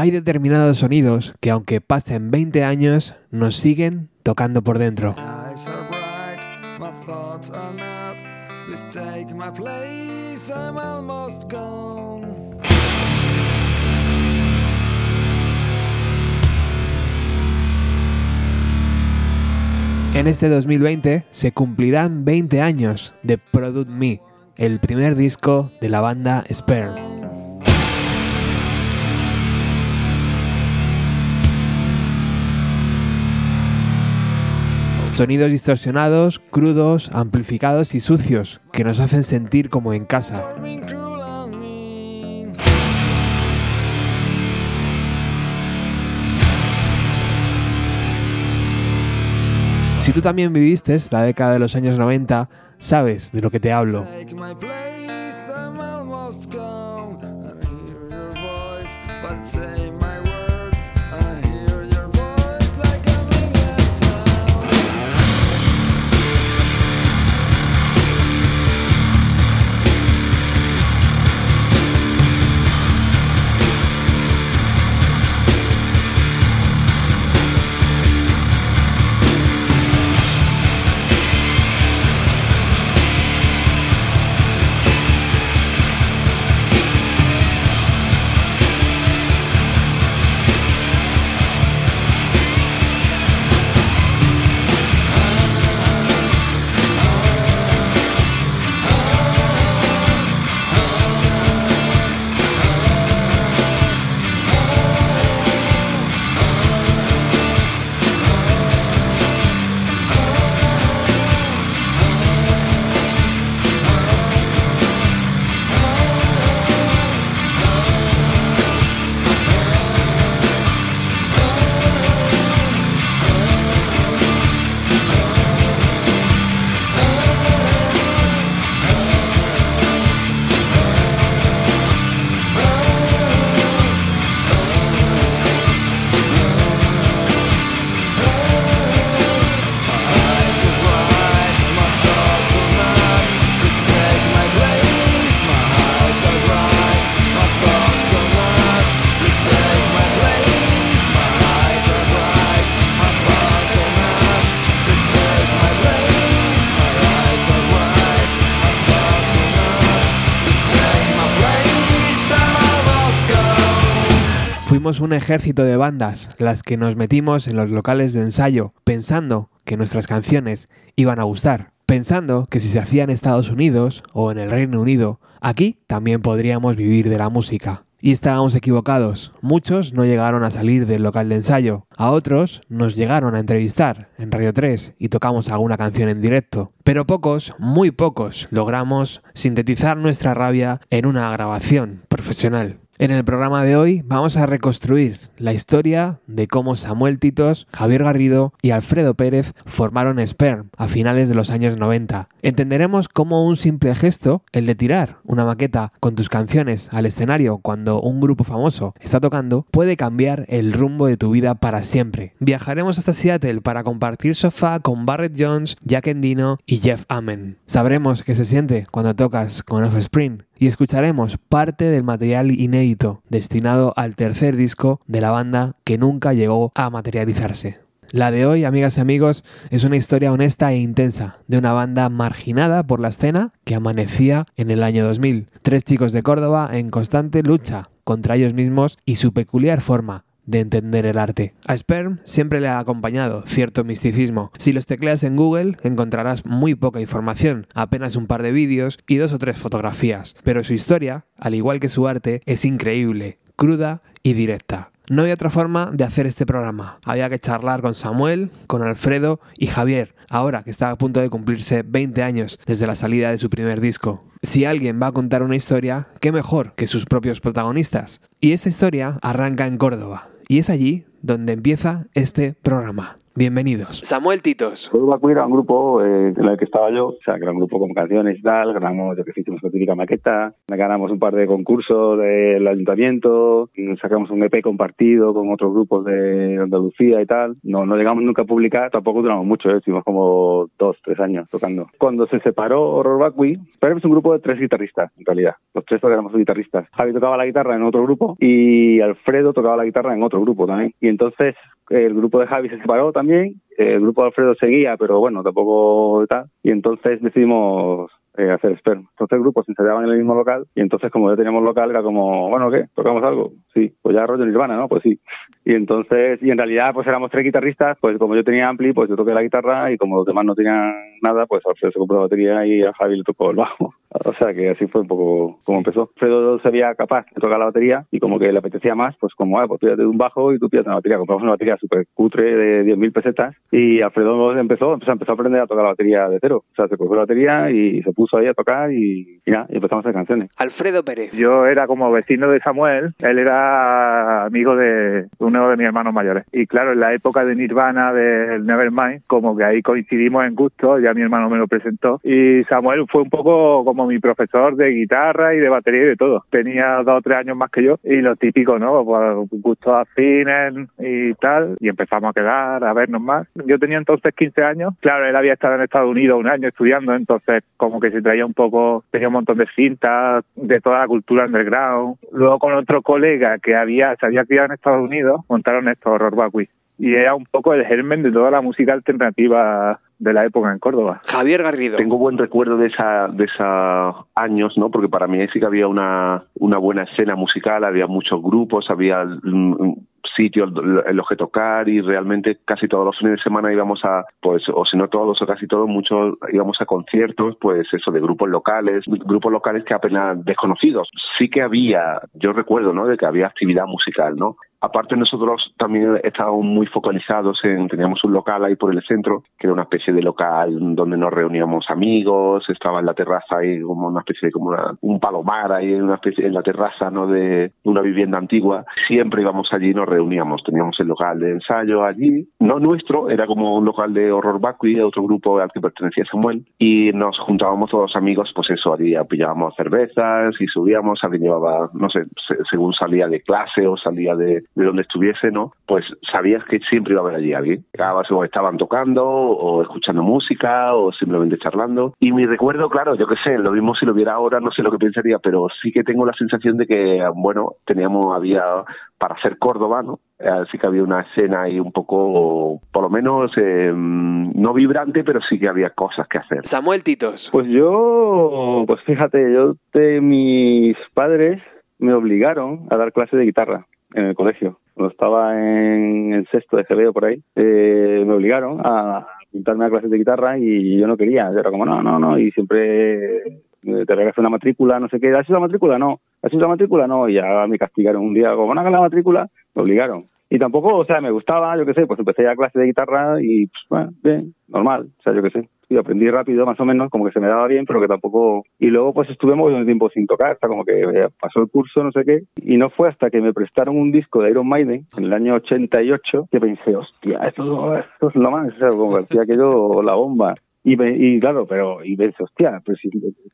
Hay determinados sonidos que aunque pasen 20 años, nos siguen tocando por dentro. En este 2020 se cumplirán 20 años de Product Me, el primer disco de la banda Sperm. Sonidos distorsionados, crudos, amplificados y sucios que nos hacen sentir como en casa. Si tú también viviste la década de los años 90, sabes de lo que te hablo. Un ejército de bandas, las que nos metimos en los locales de ensayo, pensando que nuestras canciones iban a gustar, pensando que si se hacía en Estados Unidos o en el Reino Unido, aquí también podríamos vivir de la música. Y estábamos equivocados. Muchos no llegaron a salir del local de ensayo. A otros nos llegaron a entrevistar en Radio 3 y tocamos alguna canción en directo. Pero pocos, muy pocos, logramos sintetizar nuestra rabia en una grabación profesional. En el programa de hoy vamos a reconstruir la historia de cómo Samuel Titos, Javier Garrido y Alfredo Pérez formaron Sperm a finales de los años 90. Entenderemos cómo un simple gesto, el de tirar una maqueta con tus canciones al escenario cuando un grupo famoso está tocando, puede cambiar el rumbo de tu vida para siempre. Viajaremos hasta Seattle para compartir sofá con Barrett Jones, Jack Endino y Jeff Amen. Sabremos qué se siente cuando tocas con Offspring y escucharemos parte del material inédito destinado al tercer disco de la banda que nunca llegó a materializarse. La de hoy, amigas y amigos, es una historia honesta e intensa de una banda marginada por la escena que amanecía en el año 2000. Tres chicos de Córdoba en constante lucha contra ellos mismos y su peculiar forma de entender el arte. A Sperm siempre le ha acompañado cierto misticismo. Si los tecleas en Google encontrarás muy poca información, apenas un par de vídeos y dos o tres fotografías, pero su historia, al igual que su arte, es increíble, cruda y directa. No hay otra forma de hacer este programa. Había que charlar con Samuel, con Alfredo y Javier, ahora que está a punto de cumplirse 20 años desde la salida de su primer disco. Si alguien va a contar una historia, qué mejor que sus propios protagonistas. Y esta historia arranca en Córdoba, y es allí donde empieza este programa. Bienvenidos. Samuel Titos. Uruguay era un grupo eh, en el que estaba yo, o sea, que era un grupo con canciones y tal, ganamos, yo que hicimos una típica maqueta, ganamos un par de concursos del ayuntamiento, sacamos un EP compartido con otros grupos de Andalucía y tal. No, no llegamos nunca a publicar, tampoco duramos mucho, ¿eh? estuvimos como dos, tres años tocando. Cuando se separó Horror Vacui, pero es un grupo de tres guitarristas, en realidad. Los tres éramos guitarristas. Javi tocaba la guitarra en otro grupo y Alfredo tocaba la guitarra en otro grupo también. Y entonces el grupo de Javi se separó también, el grupo de Alfredo seguía, pero bueno, tampoco tal. Y entonces decidimos eh, hacer Sperm. Estos tres grupos se ensaiaban en el mismo local y entonces como ya teníamos local era como, bueno, ¿qué? ¿Tocamos algo? Sí, pues ya rollo Nirvana, ¿no? Pues sí. Y entonces, y en realidad pues éramos tres guitarristas, pues como yo tenía ampli, pues yo toqué la guitarra y como los demás no tenían nada, pues Alfredo se compró la batería y a Javi le tocó el bajo. O sea que así fue un poco como empezó. Alfredo se veía capaz de tocar la batería y como que le apetecía más, pues como, ah, pues tú de un bajo y tú pillas una batería. Compramos una batería súper cutre de 10.000 pesetas y Alfredo empezó, empezó, empezó a aprender a tocar la batería de cero. O sea, se cogió la batería y se puso ahí a tocar y, y, y empezamos a hacer canciones. Alfredo Pérez. Yo era como vecino de Samuel, él era amigo de uno de mis hermanos mayores. Y claro, en la época de Nirvana, del Nevermind, como que ahí coincidimos en gusto, ya mi hermano me lo presentó. Y Samuel fue un poco como mi profesor de guitarra y de batería y de todo. Tenía dos o tres años más que yo y lo típico, ¿no? Pues gustos afines y tal. Y empezamos a quedar, a vernos más. Yo tenía entonces 15 años. Claro, él había estado en Estados Unidos un año estudiando, entonces como que se traía un poco, tenía un montón de cintas de toda la cultura underground. Luego con otro colega que había, se había criado en Estados Unidos, montaron esto, Horror Vacui. Y era un poco el germen de toda la música alternativa de la época en Córdoba. Javier Garrido. Tengo buen recuerdo de esa de esos años, ¿no? Porque para mí sí que había una una buena escena musical, había muchos grupos, había sitios en los que tocar y realmente casi todos los fines de semana íbamos a, pues, o si no todos o casi todos, muchos íbamos a conciertos, pues eso, de grupos locales, grupos locales que apenas desconocidos. Sí que había, yo recuerdo, ¿no? De que había actividad musical, ¿no? Aparte nosotros también estábamos muy focalizados en, teníamos un local ahí por el centro, que era una especie de local donde nos reuníamos amigos, estaba en la terraza ahí como una especie de como un palomar ahí en una especie en la terraza no de una vivienda antigua. Siempre íbamos allí y nos reuníamos, teníamos el local de ensayo allí, no nuestro, era como un local de horror vacui, otro grupo al que pertenecía Samuel, y nos juntábamos todos amigos, pues eso, allí pillábamos cervezas y subíamos, alguien llevaba, no sé, según salía de clase o salía de de donde estuviese, ¿no? Pues sabías que siempre iba a haber allí alguien. Estaban tocando o escuchando música o simplemente charlando. Y mi recuerdo, claro, yo qué sé, lo mismo si lo viera ahora, no sé lo que pensaría, pero sí que tengo la sensación de que, bueno, teníamos, había para hacer Córdoba, ¿no? Así que había una escena ahí un poco, por lo menos, eh, no vibrante, pero sí que había cosas que hacer. Samuel Titos. Pues yo, pues fíjate, yo de mis padres me obligaron a dar clase de guitarra en el colegio. Cuando estaba en el sexto de GBO por ahí, eh, me obligaron a pintarme a clases de guitarra y yo no quería. Era como, no, no, no. Y siempre eh, te regalas una matrícula, no sé qué. ¿Has hecho la matrícula? No. ¿Has hecho la matrícula? No. Y ya me castigaron un día. Como no hagas la matrícula, me obligaron. Y tampoco, o sea, me gustaba, yo qué sé, pues empecé a clase de guitarra y, pues, bueno, bien, normal, o sea, yo qué sé y aprendí rápido más o menos, como que se me daba bien, pero que tampoco... Y luego pues estuve un tiempo sin tocar, hasta como que eh, pasó el curso, no sé qué, y no fue hasta que me prestaron un disco de Iron Maiden en el año 88 que pensé, hostia, esto, esto es lo más, o sea, como que aquello la bomba. Y, y claro, pero y ves, hostia, pues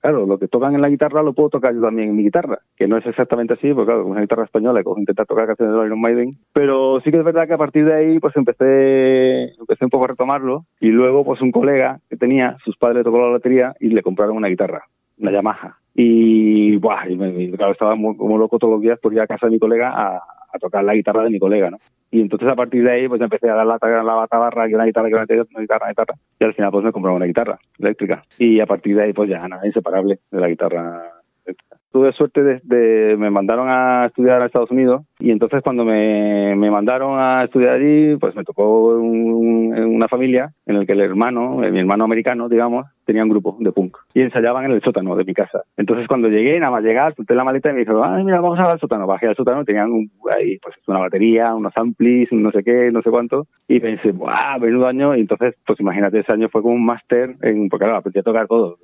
claro, lo que tocan en la guitarra lo puedo tocar yo también en mi guitarra, que no es exactamente así, porque claro, con una guitarra española y intentar tocar canciones de Iron Maiden, pero sí que es verdad que a partir de ahí pues empecé empecé un poco a retomarlo y luego pues un colega que tenía, sus padres tocó la batería y le compraron una guitarra, una Yamaha. Y, buah, y, me, claro, estaba como loco todos los días por ir a casa de mi colega a, a tocar la guitarra de mi colega, ¿no? Y entonces a partir de ahí pues empecé a dar la, la batabarra, que una guitarra, que una guitarra, una guitarra, guitarra, y al final pues me compré una guitarra eléctrica. Y a partir de ahí pues ya nada, inseparable de la guitarra eléctrica. Tuve suerte de, me mandaron a estudiar a Estados Unidos y entonces cuando me, me mandaron a estudiar allí, pues me tocó un, una familia en la que el hermano, mi hermano americano, digamos, tenía un grupo de punk y ensayaban en el sótano de mi casa. Entonces cuando llegué, nada más llegar, solté la maleta y me dijeron, ay, mira, vamos a al sótano. Bajé al sótano, tenían ahí pues una batería, unos amplis, no sé qué, no sé cuánto. Y pensé, ¡buah, menudo año! Y entonces, pues imagínate, ese año fue como un máster en, porque claro, aprendí a tocar todo.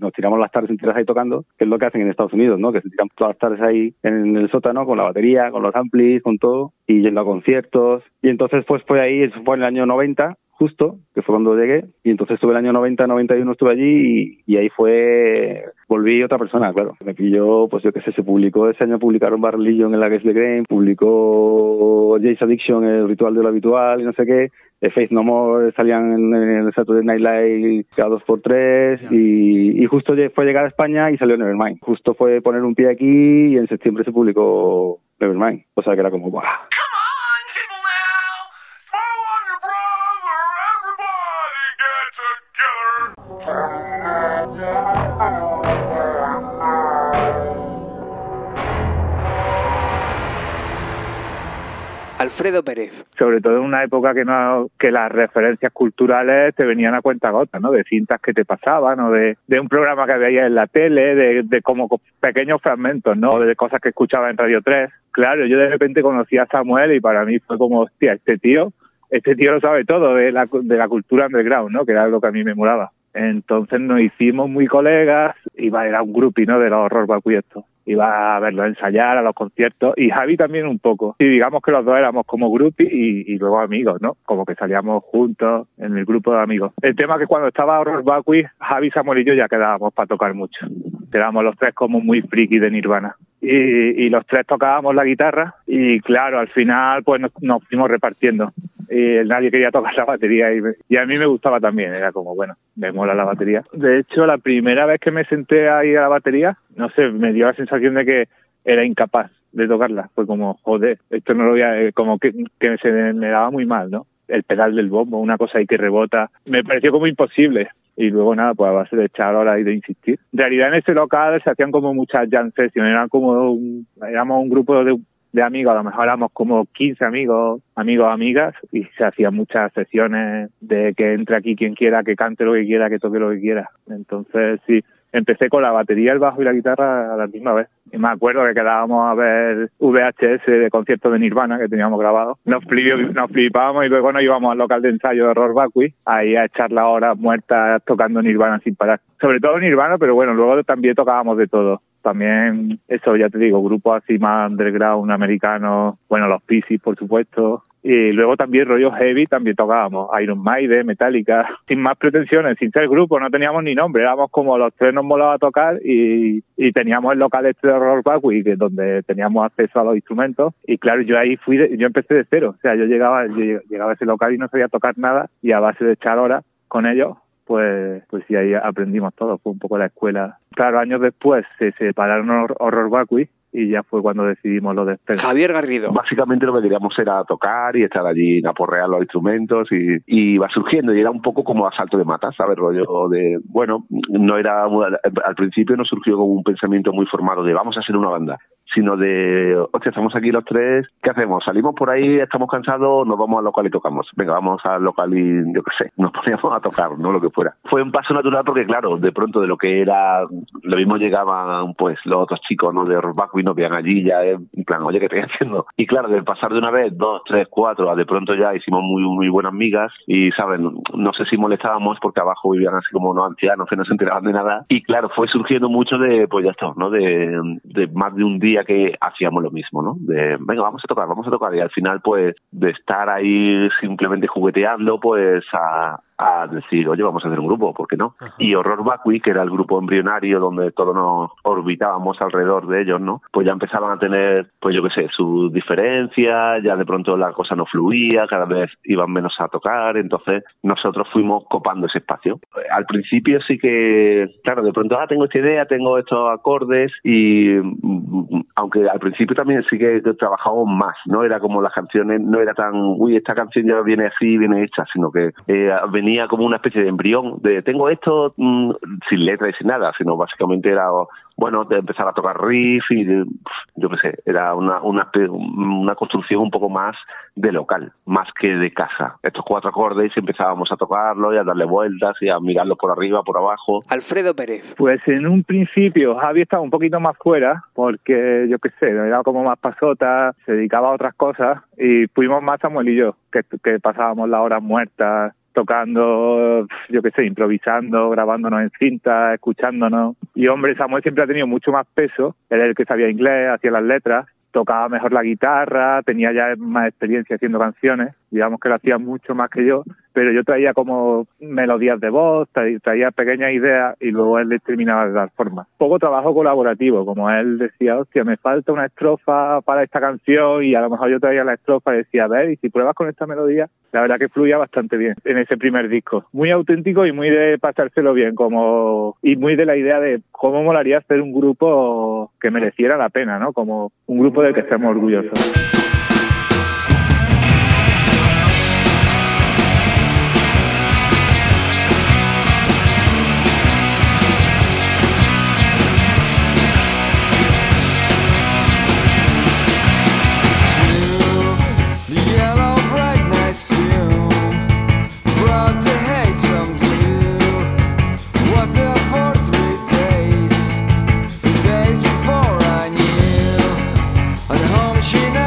Nos tiramos las tardes enteras ahí tocando, que es lo que hacen en Estados Unidos Que se tiran todas las tardes ahí en el sótano con la batería, con los amplis, con todo, y yendo a conciertos. Y entonces pues fue ahí, fue en el año 90, justo, que fue cuando llegué, y entonces estuve el año 90, 91 estuve allí y ahí fue, volví otra persona, claro. Me pilló, pues yo qué sé, se publicó ese año, publicaron Bar Legion en la Guest the Game, publicó Jace Addiction, el ritual de lo habitual y no sé qué, de Faith No More salían en, el Saturday Night Live cada dos por tres y, y justo fue llegar a España y salió Nevermind. Justo fue poner un pie aquí y en septiembre se publicó Nevermind. O sea que era como, ¡buah! Come Alfredo Pérez. sobre todo en una época que no las referencias culturales te venían a cuenta gota, ¿no? De cintas que te pasaban o de, de un programa que veías en la tele, de, de como co- pequeños fragmentos, ¿no? De cosas que escuchaba en Radio 3. Claro, yo de repente conocí a Samuel y para mí fue como, hostia, este tío, este tío lo sabe todo de la, de la cultura underground, ¿no? Que era lo que a mí me molaba. Entonces nos hicimos muy colegas, iba era un grupi, ¿no? De los horror Baku y esto. Iba a verlo ensayar, a los conciertos, y Javi también un poco. Y digamos que los dos éramos como grupi y, y luego amigos, ¿no? Como que salíamos juntos en el grupo de amigos. El tema es que cuando estaba Horror Vacui, Javi, Samuel y yo ya quedábamos para tocar mucho. Éramos los tres como muy friki de Nirvana. Y, y los tres tocábamos la guitarra y claro, al final pues nos, nos fuimos repartiendo. Y nadie quería tocar la batería y, me- y a mí me gustaba también, era como, bueno, me mola la batería. De hecho, la primera vez que me senté ahí a la batería, no sé, me dio la sensación de que era incapaz de tocarla. Fue como, joder, esto no lo voy a, eh, como que, que se me daba muy mal, ¿no? El pedal del bombo, una cosa ahí que rebota, me pareció como imposible. Y luego nada, pues a base de echar horas y de insistir. En realidad en ese local se hacían como muchas jam sessions, eran como, un- éramos un grupo de, de amigos, a lo mejor éramos como 15 amigos, amigos, amigas, y se hacían muchas sesiones de que entre aquí quien quiera, que cante lo que quiera, que toque lo que quiera. Entonces sí, empecé con la batería, el bajo y la guitarra a la misma vez. Y me acuerdo que quedábamos a ver VHS de conciertos de Nirvana que teníamos grabado. Nos, flip- nos flipábamos y luego nos íbamos al local de ensayo de Horror Vacui, ahí a echar las horas muertas tocando Nirvana sin parar. Sobre todo Nirvana, pero bueno, luego también tocábamos de todo. También, eso ya te digo, grupos así más underground americanos, bueno, los Pisces, por supuesto, y luego también rollo heavy, también tocábamos. Iron Maiden, Metallica, sin más pretensiones, sin ser grupo, no teníamos ni nombre, éramos como los tres nos molaba tocar y, y teníamos el local este de que es donde teníamos acceso a los instrumentos, y claro, yo ahí fui, de- yo empecé de cero, o sea, yo llegaba, llegaba a ese local y no sabía tocar nada, y a base de echar horas con ellos, pues, pues sí, ahí aprendimos todo, fue un poco la escuela. Claro, años después se separaron Hor- Horror Vacui y ya fue cuando decidimos lo de Spencer. Javier Garrido. Básicamente lo que queríamos era tocar y estar allí, aporrear los instrumentos y, y iba surgiendo y era un poco como asalto de matas, ¿sabes? Rollo de, bueno, no era, al principio no surgió como un pensamiento muy formado de vamos a hacer una banda, sino de, hostia, estamos aquí los tres, ¿qué hacemos? Salimos por ahí, estamos cansados, nos vamos al local y tocamos. Venga, vamos al local y, yo qué sé, nos poníamos a tocar, ¿no? Lo que fuera. Fue un paso natural porque, claro, de pronto de lo que era, lo mismo llegaban, pues, los otros chicos, ¿no? De rock y nos veían allí ya, eh, en plan, oye, ¿qué estoy haciendo? Y claro, de pasar de una vez, dos, tres, cuatro, a de pronto ya hicimos muy, muy buenas migas y, ¿saben? No sé si molestábamos porque abajo vivían así como unos ancianos que no se enteraban de nada. Y claro, fue surgiendo mucho de, pues ya está, ¿no? De, de más de un día que hacíamos lo mismo, ¿no? De, venga, vamos a tocar, vamos a tocar. Y al final, pues, de estar ahí simplemente jugueteando, pues, a, a decir, oye, vamos a hacer un grupo, ¿por qué no? Y Horror Vacui, que era el grupo embrionario donde todos nos orbitábamos alrededor de ellos, ¿no? Pues ya empezaban a tener, pues yo qué sé, sus diferencias, ya de pronto la cosa no fluía, cada vez iban menos a tocar, entonces nosotros fuimos copando ese espacio. Al principio sí que, claro, de pronto, ah, tengo esta idea, tengo estos acordes y aunque al principio también sí que trabajábamos más, ¿no? Era como las canciones, no era tan, uy, esta canción ya viene así, viene hecha, sino que eh, venía como una especie de embrión de tengo esto mm, sin letra y sin nada, sino básicamente era bueno, de empezar a tocar riff y de- yo qué sé, era una, una, una construcción un poco más de local, más que de casa. Estos cuatro acordes y empezábamos a tocarlos y a darle vueltas y a mirarlos por arriba, por abajo. Alfredo Pérez. Pues en un principio Javi estaba un poquito más fuera porque yo qué sé, era como más pasota, se dedicaba a otras cosas y fuimos más Samuel y yo, que, que pasábamos las horas muertas tocando, yo qué sé, improvisando, grabándonos en cinta, escuchándonos. Y hombre, Samuel siempre ha tenido mucho más peso, era el que sabía inglés, hacía las letras, tocaba mejor la guitarra, tenía ya más experiencia haciendo canciones, digamos que lo hacía mucho más que yo, pero yo traía como melodías de voz, tra- traía pequeñas ideas y luego él les terminaba de dar forma. Poco trabajo colaborativo, como él decía, hostia, me falta una estrofa para esta canción y a lo mejor yo traía la estrofa y decía, a ver, y si pruebas con esta melodía, la verdad que fluía bastante bien en ese primer disco. Muy auténtico y muy de pasárselo bien, como y muy de la idea de cómo molaría hacer un grupo que mereciera la pena, ¿no? Como un grupo del que estemos orgullosos. she knows.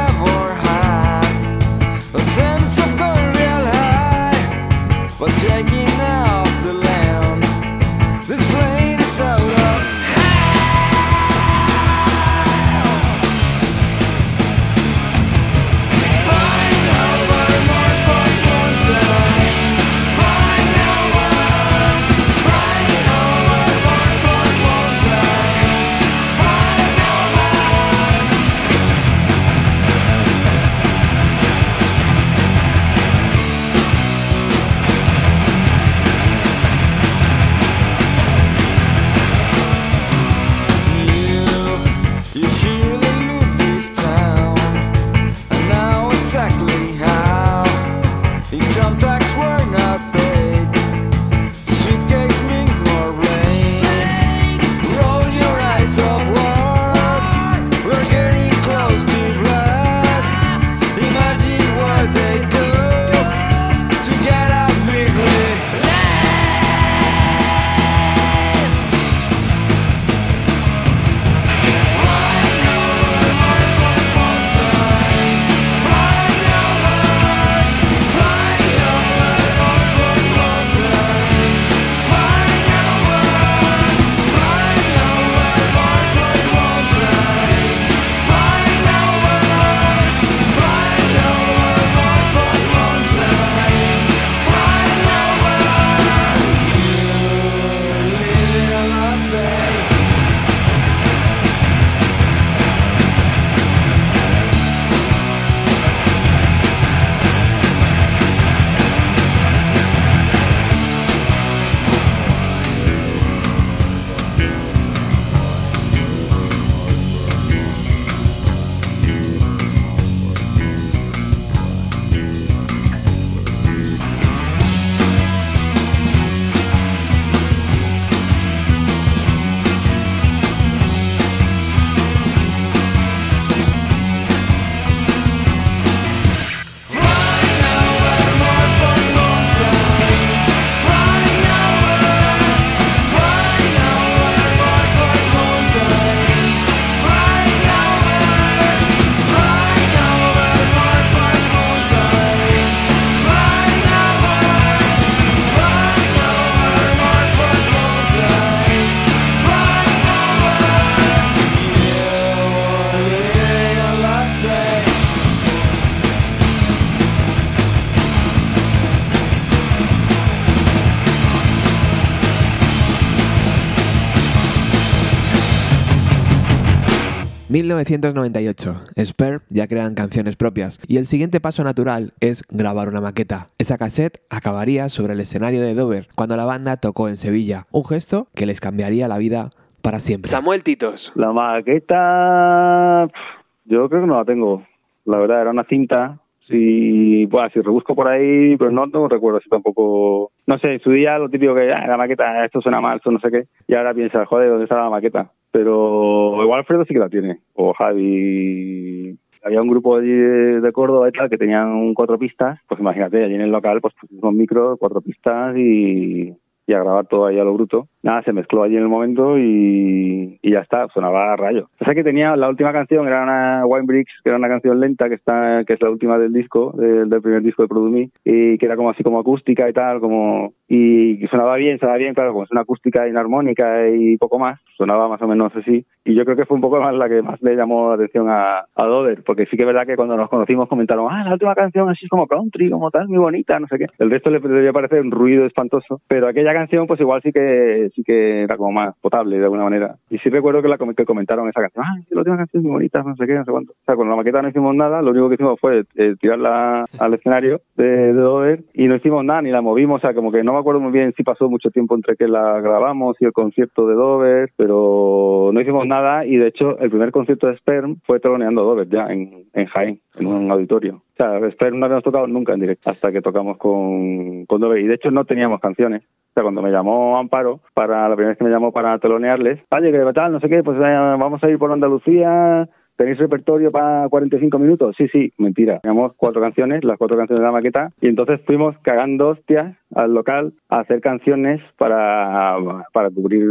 ...1998. Spare ya crean canciones propias y el siguiente paso natural es grabar una maqueta. Esa cassette acabaría sobre el escenario de Dover cuando la banda tocó en Sevilla, un gesto que les cambiaría la vida para siempre. Samuel Titos. La maqueta, yo creo que no la tengo. La verdad, era una cinta. Si, bueno, si rebusco por ahí, pero no, no recuerdo si tampoco. No sé, en su día lo típico que, ah, la maqueta, esto suena mal, esto no sé qué. Y ahora piensas, joder, ¿dónde está la maqueta? Pero igual Alfredo sí que la tiene. O Javi. Había un grupo allí de, Córdoba y tal que tenían cuatro pistas. Pues imagínate, allí en el local, pues pusimos micro, cuatro pistas y, y a grabar todo ahí a lo bruto. Nada, se mezcló allí en el momento y, y ya está, sonaba a rayo. O sea que tenía la última canción, era una Wine Bricks, que era una canción lenta, que está que es la última del disco, del, primer disco de Produmi, y que era como así como acústica y tal, como y sonaba bien, sonaba bien, claro, como es una acústica inarmónica y poco más, sonaba más o menos así. Y yo creo que fue un poco más la que más le llamó la atención a, a Dover, porque sí que es verdad que cuando nos conocimos comentaron, ah, la última canción así es como country, como tal, muy bonita, no sé qué. El resto le debería parecer un ruido espantoso, pero aquella canción pues igual sí que sí que era como más potable de alguna manera. Y sí recuerdo que la que comentaron esa canción, ah, la última canción muy bonita, no sé qué, no sé cuánto. O sea, con la maqueta no hicimos nada, lo único que hicimos fue eh, tirarla al escenario de, de Dover y no hicimos nada, ni la movimos, o sea, como que no me acuerdo muy bien si pasó mucho tiempo entre que la grabamos y el concierto de Dover, pero no hicimos nada y de hecho el primer concierto de Sperm fue teloneando Dover ya en, en Jaén, en un auditorio. O sea, Sperm no habíamos tocado nunca en directo hasta que tocamos con, con Dover y de hecho no teníamos canciones. O sea, cuando me llamó Amparo, para la primera vez que me llamó para telonearles, oye, que tal, no sé qué, pues eh, vamos a ir por Andalucía, ¿Tenéis repertorio para 45 minutos? Sí, sí, mentira. Teníamos cuatro canciones, las cuatro canciones de la maqueta, y entonces fuimos cagando hostias al local a hacer canciones para, para cubrir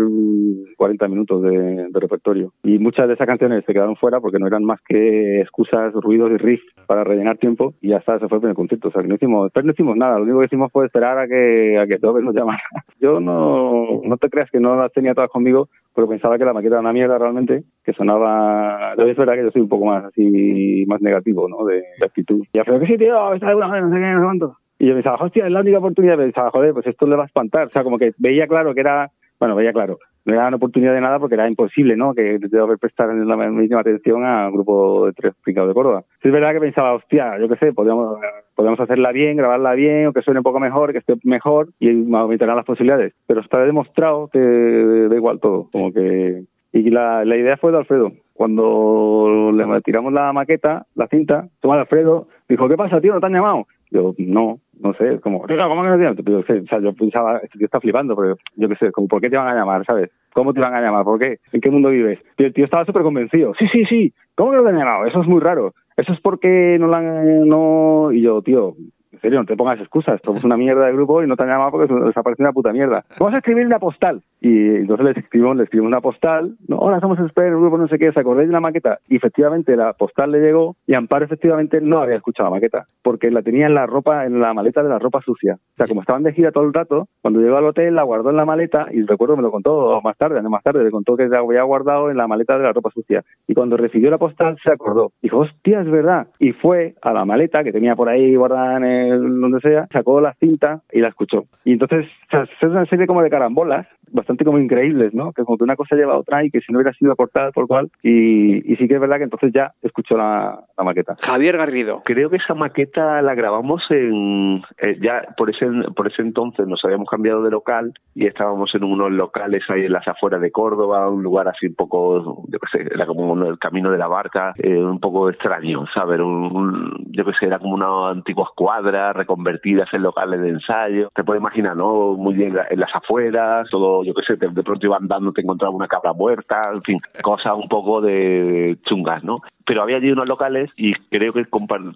40 minutos de, repertorio. Y muchas de esas canciones se quedaron fuera porque no eran más que excusas, ruidos y riffs para rellenar tiempo, y ya está, ese fue el primer concierto. O sea, que no hicimos, pero no hicimos nada, lo único que hicimos fue esperar a que, a que Dover nos llamara. Yo no, no te creas que no las tenía todas conmigo, porque pensaba que la maqueta era una mierda realmente, que sonaba... Es verdad que yo soy un poco más así, más negativo, ¿no? De, de actitud. Y Alfredo, que sí, tío, está de una vez, no sé qué, no sé cuánto. Y yo pensaba, hostia, es la única oportunidad. Pensaba, joder, pues esto le va a espantar. O sea, como que veía claro que era... Bueno, veía claro. No era una oportunidad de nada porque era imposible, ¿no? Que debo haber prestar la misma atención a grupo de tres picados de Córdoba. Sí es verdad que pensaba, hostia, yo qué sé, podríamos, podríamos hacerla bien, grabarla bien, o que suene un poco mejor, que esté mejor, y aumentarán las posibilidades. Pero está demostrado que da igual todo. Como que y la, la idea fue de Alfredo. Cuando le tiramos la maqueta, la cinta, toma Alfredo, dijo, ¿qué pasa, tío? ¿No te han llamado? Yo, no, no sé, es como, "Tío, ¿cómo que no te han llamado?". Yo, sé, o sea, yo pensaba, este tío está flipando, pero yo qué sé, como, ¿por qué te van a llamar, sabes? ¿Cómo te van a llamar? ¿Por qué? ¿En qué mundo vives? Y el tío estaba súper convencido. Sí, sí, sí. ¿Cómo que no te han llamado? Eso es muy raro. Eso es porque no la han... No... Y yo, tío, en serio, no te pongas excusas. Somos una mierda de grupo y no te han llamado porque ha parecido una puta mierda. Vamos a escribir una postal. Y entonces les escribimos, le escribimos una postal. No, hola, somos Esper, el grupo no sé qué. ¿Se acordáis de la maqueta? Y efectivamente la postal le llegó y Amparo efectivamente no había escuchado la maqueta porque la tenía en la ropa, en la maleta de la ropa sucia. O sea, como estaban de gira todo el rato, cuando llegó al hotel la guardó en la maleta y recuerdo me lo contó más tarde, años más tarde, le contó que la había guardado en la maleta de la ropa sucia. Y cuando recibió la postal se acordó. Dijo, hostia, es verdad. Y fue a la maleta que tenía por ahí guardada en el, donde sea, sacó la cinta y la escuchó. Y entonces, o sea, es una serie como de carambolas, bastante como increíbles, ¿no? Que como que una cosa lleva a otra y que si no hubiera sido cortada por cual. Y, y sí que es verdad que entonces ya escuchó la, la maqueta. Javier Garrido. Creo que esa maqueta la grabamos en eh, ya por ese por ese entonces nos habíamos cambiado de local y estábamos en unos locales ahí en las afueras de Córdoba, un lugar así un poco, yo qué sé, era como el camino de la barca, eh, un poco extraño, ¿sabes? Un, un- yo qué sé, era como una antigua escuadra reconvertidas en locales de ensayo. Te puedes imaginar, ¿no? Muy bien en las afueras, todo, yo qué sé, de, pronto iba andando, te encontraba una cabra muerta, en fin, cosas un poco de chungas, ¿no? pero había allí unos locales y creo que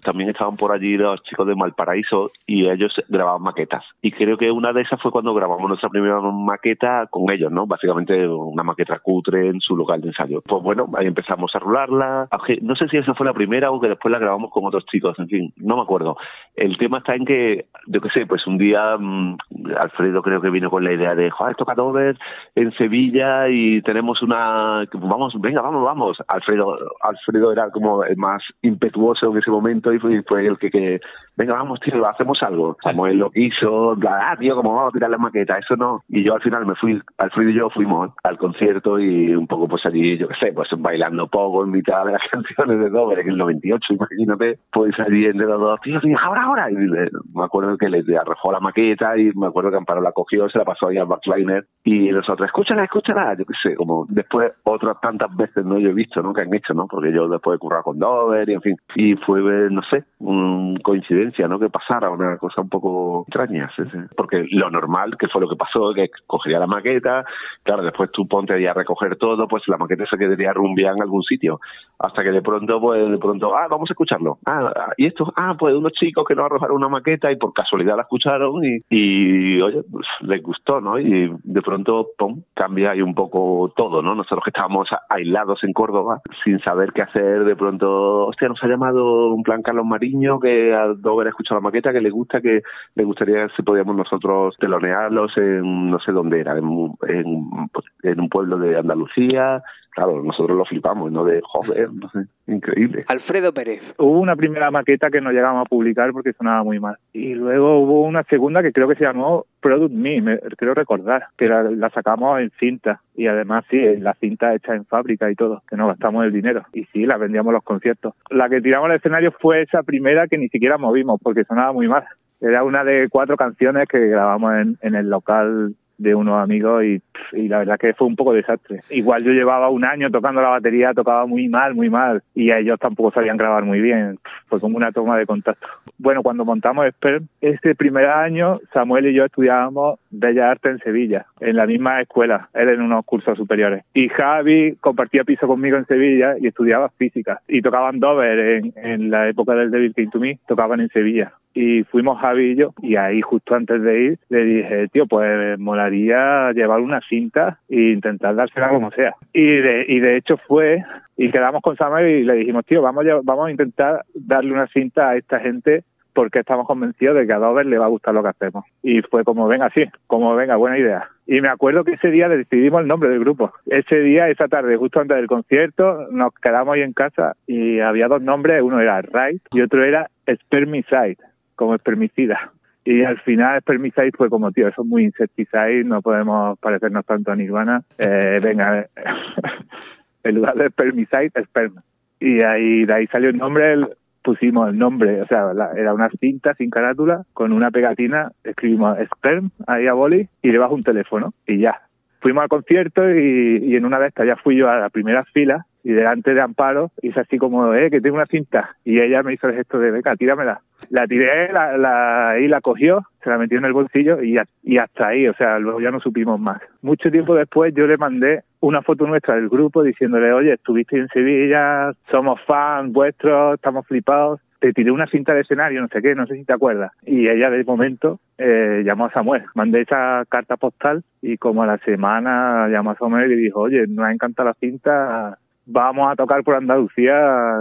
también estaban por allí los chicos de Malparaíso y ellos grababan maquetas. Y creo que una de esas fue cuando grabamos nuestra primera maqueta con ellos, ¿no? Básicamente una maqueta cutre en su local de ensayo. Pues bueno, ahí empezamos a rularla. No sé si esa fue la primera o que después la grabamos con otros chicos, en fin, no me acuerdo. El tema está en que, yo qué sé, pues un día mm, Alfredo creo que vino con la idea de, joder, toca Dover en Sevilla y tenemos una, vamos, venga, vamos, vamos. Alfredo, Alfredo era como el más impetuoso en ese momento y fue, fue el que, que, venga, vamos, tío, hacemos algo. Samuel lo quiso, bla, ah, tío, como vamos a tirar la maqueta, eso no. Y yo al final me fui, Alfredo y yo fuimos al concierto y un poco pues allí, yo qué sé, pues bailando poco en mitad de las canciones de Dover en el 98, imagínate, pues allí entre los dos, tío, tío, ahora, ahora. Y le- me acuerdo que le arrojó la maqueta y me acuerdo que Amparo la cogió, se la pasó ahí al backliner y nosotros, escúchala, escúchala, yo qué sé, como después otras tantas veces no yo he visto, ¿no? Que han hecho, ¿no? Porque yo después he currado con Dover y en fin, y fue, no sé, una coincidencia, ¿no? Que pasara una cosa un poco extraña, sí, porque lo normal, que fue lo que pasó, que cogería la maqueta, claro, después tú ponte ahí a recoger todo, pues la maqueta se quedaría rumbiada en algún sitio, hasta que de pronto, pues de pronto, ah, vamos a escucharlo, ah, ah, y esto, ah, pues unos chicos que nos arrojaron una maqueta y por casualidad la escucharon y, y oye, pues les gustó, ¿no? Y de pronto, pum, cambia ahí un poco todo, ¿no? Nosotros que estábamos aislados en Córdoba, sin saber qué hacer, de pronto, hostia, nos ha llamado un plan Carlos Mariño que al no haber escuchado la maqueta, que le gusta, que le gustaría si podíamos nosotros telonearlos en no sé dónde era, en, en, pues, en un pueblo de Andalucía. Claro, nosotros lo flipamos, ¿no? De joder, no sé, increíble. Alfredo Pérez. Hubo una primera maqueta que no llegamos a publicar porque sonaba muy mal. Y luego hubo una segunda que creo que se llamó Product Me, me- creo recordar, que la, la sacamos en cinta. Y además, sí, la cinta hecha en fábrica y todo, que no gastamos el dinero. Y sí, la vendíamos en los conciertos. La que tiramos al escenario fue esa primera que ni siquiera movimos porque sonaba muy mal. Era una de cuatro canciones que grabamos en, en el local de unos amigos y, y la verdad que fue un poco desastre. Igual yo llevaba un año tocando la batería, tocaba muy mal, muy mal, y ellos tampoco sabían grabar muy bien. Fue como una toma de contacto. Bueno, cuando montamos Sperm, ese primer año Samuel y yo estudiábamos Bellas Artes en Sevilla, en la misma escuela, él en unos cursos superiores. Y Javi compartía piso conmigo en Sevilla y estudiaba física. Y tocaban Dover en, en la época del Devil Came to Me, tocaban en Sevilla y fuimos Javi y y ahí justo antes de ir le dije tío pues molaría llevar una cinta e intentar dársela como sea y de y de hecho fue y quedamos con Samuel y le dijimos tío vamos a, vamos a intentar darle una cinta a esta gente porque estamos convencidos de que a Dover le va a gustar lo que hacemos. Y fue como, venga, sí, como venga, buena idea. Y me acuerdo que ese día decidimos el nombre del grupo. Ese día, esa tarde, justo antes del concierto, nos quedamos ahí en casa y había dos nombres, uno era Right y otro era Spermicide, como espermicida. Y al final Spermicide fue como, tío, eso es muy insecticide, no podemos parecernos tanto a Nirvana. Eh, venga, en lugar de Spermicide, Sperm. Y ahí, de ahí salió el nombre, el- pusimos el nombre, o sea, la- era una cinta sin carátula, con una pegatina, escribimos Sperm ahí a boli y debajo un teléfono y ya. Fuimos al concierto y, y en una de estas ya fui yo a la primera fila y delante de Amparo hice así como, eh, que tengo una cinta. Y ella me hizo el gesto de, venga, tíramela. La tiré, la, la, y la cogió, se la metió en el bolsillo y, y hasta ahí, o sea, luego ya no supimos más. Mucho tiempo después yo le mandé una foto nuestra del grupo diciéndole, oye, estuviste en Sevilla, somos fans vuestros, estamos flipados, te tiré una cinta de escenario, no sé qué, no sé si te acuerdas. Y ella de momento eh, llamó a Samuel, mandé esa carta postal y como a la semana llamó a Samuel y dijo, oye, nos ha encantado la cinta, vamos a tocar por Andalucía,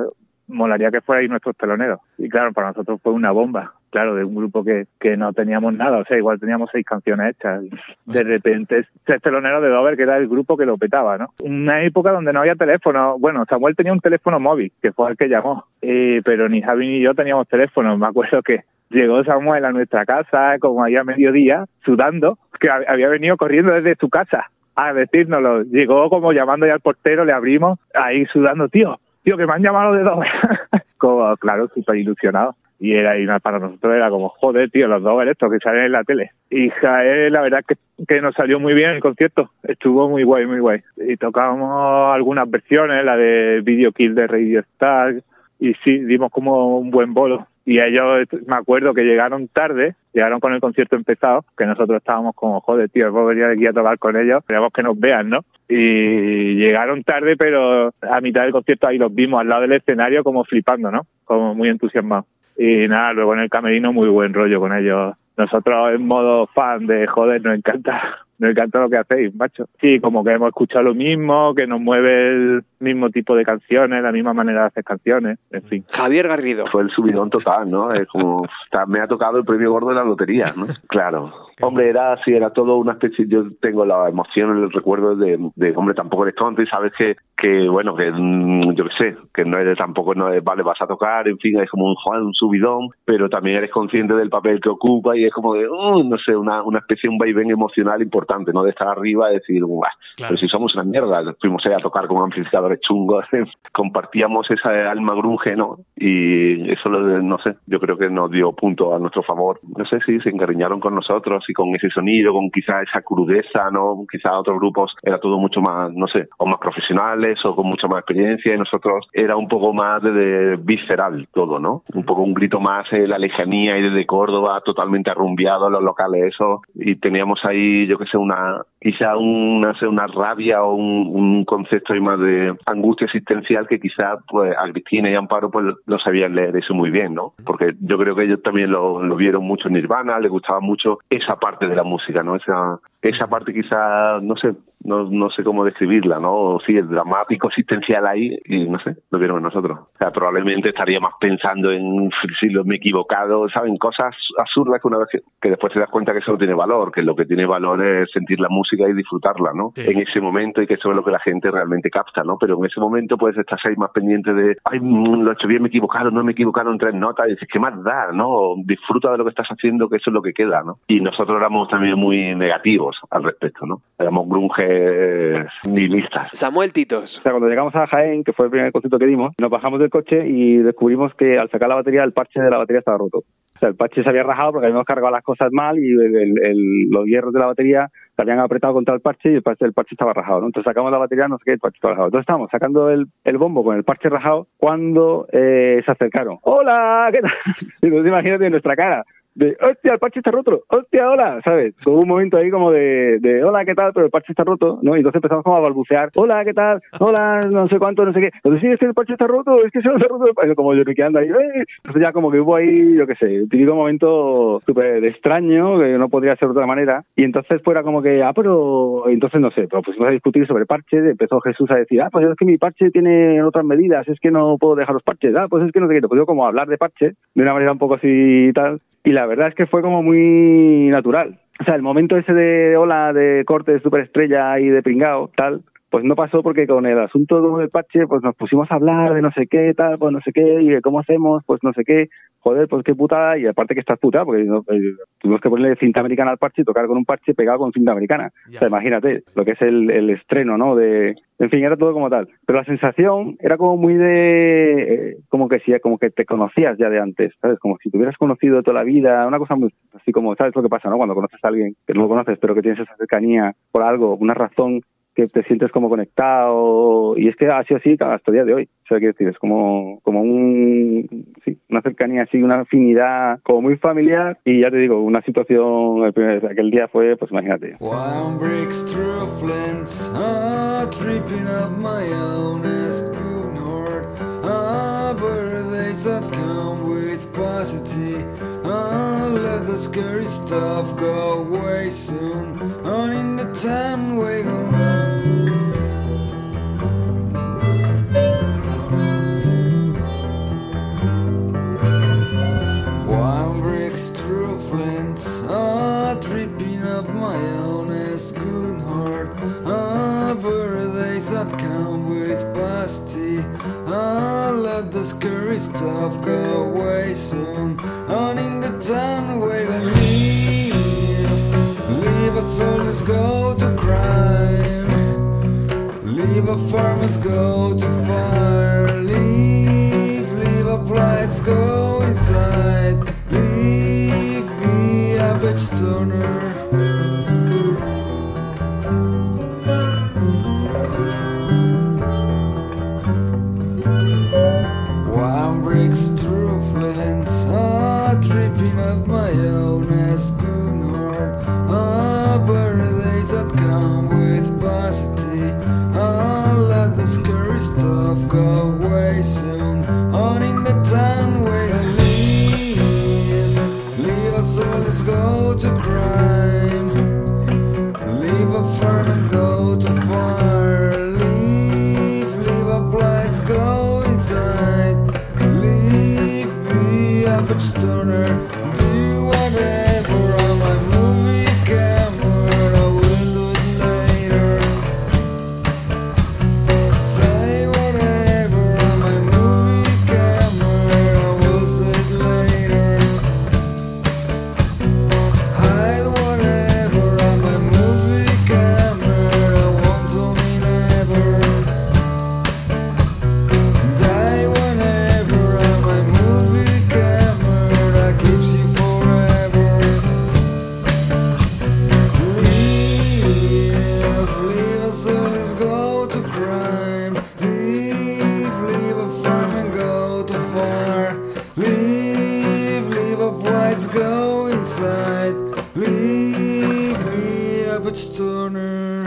molaría que fuerais nuestros teloneros. Y claro, para nosotros fue una bomba, claro, de un grupo que, que no teníamos nada, o sea, igual teníamos seis canciones hechas. De repente, ser telonero de Dover, que era el grupo que lo petaba, ¿no? Una época donde no había teléfono, bueno, Samuel tenía un teléfono móvil, que fue el que llamó, eh, pero ni Javi ni yo teníamos teléfono, me acuerdo que llegó Samuel a nuestra casa como allá a mediodía, sudando, que hab- había venido corriendo desde su casa a decírnoslo. Llegó como llamando ya al portero, le abrimos, ahí sudando, tío, tío, que me han llamado de Dover. como, claro, súper ilusionado. Y era y para nosotros era como, joder, tío, los Dover estos que salen en la tele. Y la verdad que, que nos salió muy bien el concierto. Estuvo muy guay, muy guay. Y tocábamos algunas versiones, la de Video Kill de Radio Star. Y sí, dimos como un buen bolo. Y ellos, me acuerdo que llegaron tarde, llegaron con el concierto empezado, que nosotros estábamos como, joder, tío, vamos a venir aquí a tocar con ellos, queremos que nos vean, ¿no? Y llegaron tarde, pero a mitad del concierto ahí los vimos al lado del escenario como flipando, ¿no? Como muy entusiasmados. Y nada, luego en el camerino muy buen rollo con ellos. Nosotros en modo fan de, joder, nos encanta, nos encanta lo que hacéis, macho. Sí, como que hemos escuchado lo mismo, que nos mueve el mismo tipo de canciones, la misma manera de hacer canciones, en fin. Javier Garrido. Fue el subidón total, ¿no? Es como, está- me ha tocado el premio gordo de la lotería, ¿no? Claro. Hombre, era así, era todo una especie, yo tengo la emoción, el recuerdo de, de hombre, tampoco eres tonto y sabes que, que bueno, que mm, yo qué sé, que no eres tampoco, no es, vale, vas a tocar, en fin, es como un, joder, un subidón, pero también eres consciente del papel que ocupa y es como de, uh, no sé, una, una especie, un vaivén emocional importante, ¿no? De estar arriba y decir, "Buah, pero si somos una mierda, fuimos a tocar con amplificadores chungos, compartíamos esa alma grunge, ¿no? Y eso, no sé, yo creo que nos dio punto a nuestro favor. No sé si se encariñaron con nosotros y con ese sonido, con quizá esa crudeza, ¿no? Quizá otros grupos era todo mucho más, no sé, o más profesionales o con mucha más experiencia y nosotros era un poco más de, visceral todo, ¿no? Un poco un grito más en la lejanía y desde Córdoba, totalmente arrumbiado los locales, eso. Y teníamos ahí, yo que sé, una quizá un, no sé, una rabia o un, un concepto ahí más de angustia existencial que quizá pues a Cristina y a Amparo pues lo sabían leer eso muy bien, ¿no? Porque yo creo que ellos también lo, lo vieron mucho en Nirvana, les gustaba mucho esa parte de la música, ¿no? Esa, esa parte quizá, no sé, no, no sé cómo describirla, ¿no? Sí, el dramático existencial ahí, y no sé, lo vieron en nosotros. O sea, probablemente estaría más pensando en si lo me he equivocado, ¿saben? Cosas absurdas que una vez que, que después te das cuenta que eso no tiene valor, que lo que tiene valor es sentir la música y disfrutarla, ¿no? Sí. En ese momento y que eso es lo que la gente realmente capta, ¿no? Pero en ese momento puedes estar ahí más pendiente de, ay, mm, lo he hecho bien, me he equivocado, no me he equivocado en tres notas, y dices, ¿qué más da, no? Disfruta de lo que estás haciendo, que eso es lo que queda, ¿no? Y nosotros éramos también muy negativos al respecto, ¿no? Éramos grunges nihilistas. Samuel Titos. O sea, cuando llegamos a Jaén, que fue el primer concierto que dimos, nos bajamos del coche y descubrimos que al sacar la batería, el parche de la batería estaba roto. O sea, el parche se había rajado porque habíamos cargado las cosas mal y el- el- el- los hierros de la batería se habían apretado contra el parche y el parche, el parche estaba rajado, ¿no? Entonces sacamos la batería, no sé qué, el parche estaba rajado. Entonces estábamos sacando el, el bombo con el parche rajado cuando eh, se acercaron. ¡Hola! ¿Qué tal? Entonces imagínate nuestra cara. De, hostia, el parche está roto, hostia, hola, ¿sabes? Hubo un momento ahí como de, de, hola, ¿qué tal? Pero el parche está roto, ¿no? Y entonces empezamos como a balbucear, hola, ¿qué tal? Hola, no sé cuánto, no sé qué. Entonces, sí, es que el parche está roto, es que se ha roto el. Como yo que ando ahí, ¡eh! Entonces ya como que hubo ahí, yo qué sé, un típico momento súper extraño, que no podría ser de otra manera. Y entonces fuera como que, ah, pero, entonces no sé, pero pusimos a discutir sobre parche, empezó Jesús a decir, ah, pues es que mi parche tiene otras medidas, es que no puedo dejar los parches, ah, pues es que no sé qué. Pues yo como hablar de parche de una manera un poco así y tal. Y la verdad es que fue como muy natural. O sea, el momento ese de hola, de corte de superestrella y de pringao, tal, pues no pasó porque con el asunto del parche, pues nos pusimos a hablar de no sé qué, tal, pues no sé qué, y de cómo hacemos, pues no sé qué, joder, pues qué putada, y aparte que estás puta, porque no, eh, tuvimos que ponerle cinta americana al parche y tocar con un parche pegado con cinta americana. O sea, imagínate lo que es el, el estreno, ¿no? De, en fin, era todo como tal. Pero la sensación era como muy de, eh, como que sí, como que te conocías ya de antes, ¿sabes? Como si te hubieras conocido toda la vida, una cosa muy, así como, ¿sabes lo que pasa, no? Cuando conoces a alguien que no lo conoces, pero que tienes esa cercanía por algo, una razón que te sientes como conectado y es que ha sido así hasta el día de hoy. O sea, quiero decir, es como, como un, sí, una cercanía así, una afinidad como muy familiar y ya te digo, una situación, el primer- aquel día fue, pues imagínate. One birthdays that come with paucity. Ah, let the scary stuff go away soon. On in the time we go. One breaks through flints, ah, tripping up my honest good heart. Ah, birthdays that come with pasty. Ah, let the scary stuff go away soon. On in the town where we live, leave us always go to crime. Leave a farmers go to fire. Leave, leave a blights go inside. Leave me a bitch turner. Breaks through flints, tripping up my honest good heart. Ah, birthdays that come with paucity. Ah, let the scary stuff go away soon. On in the town where I live, leave us all, let's go to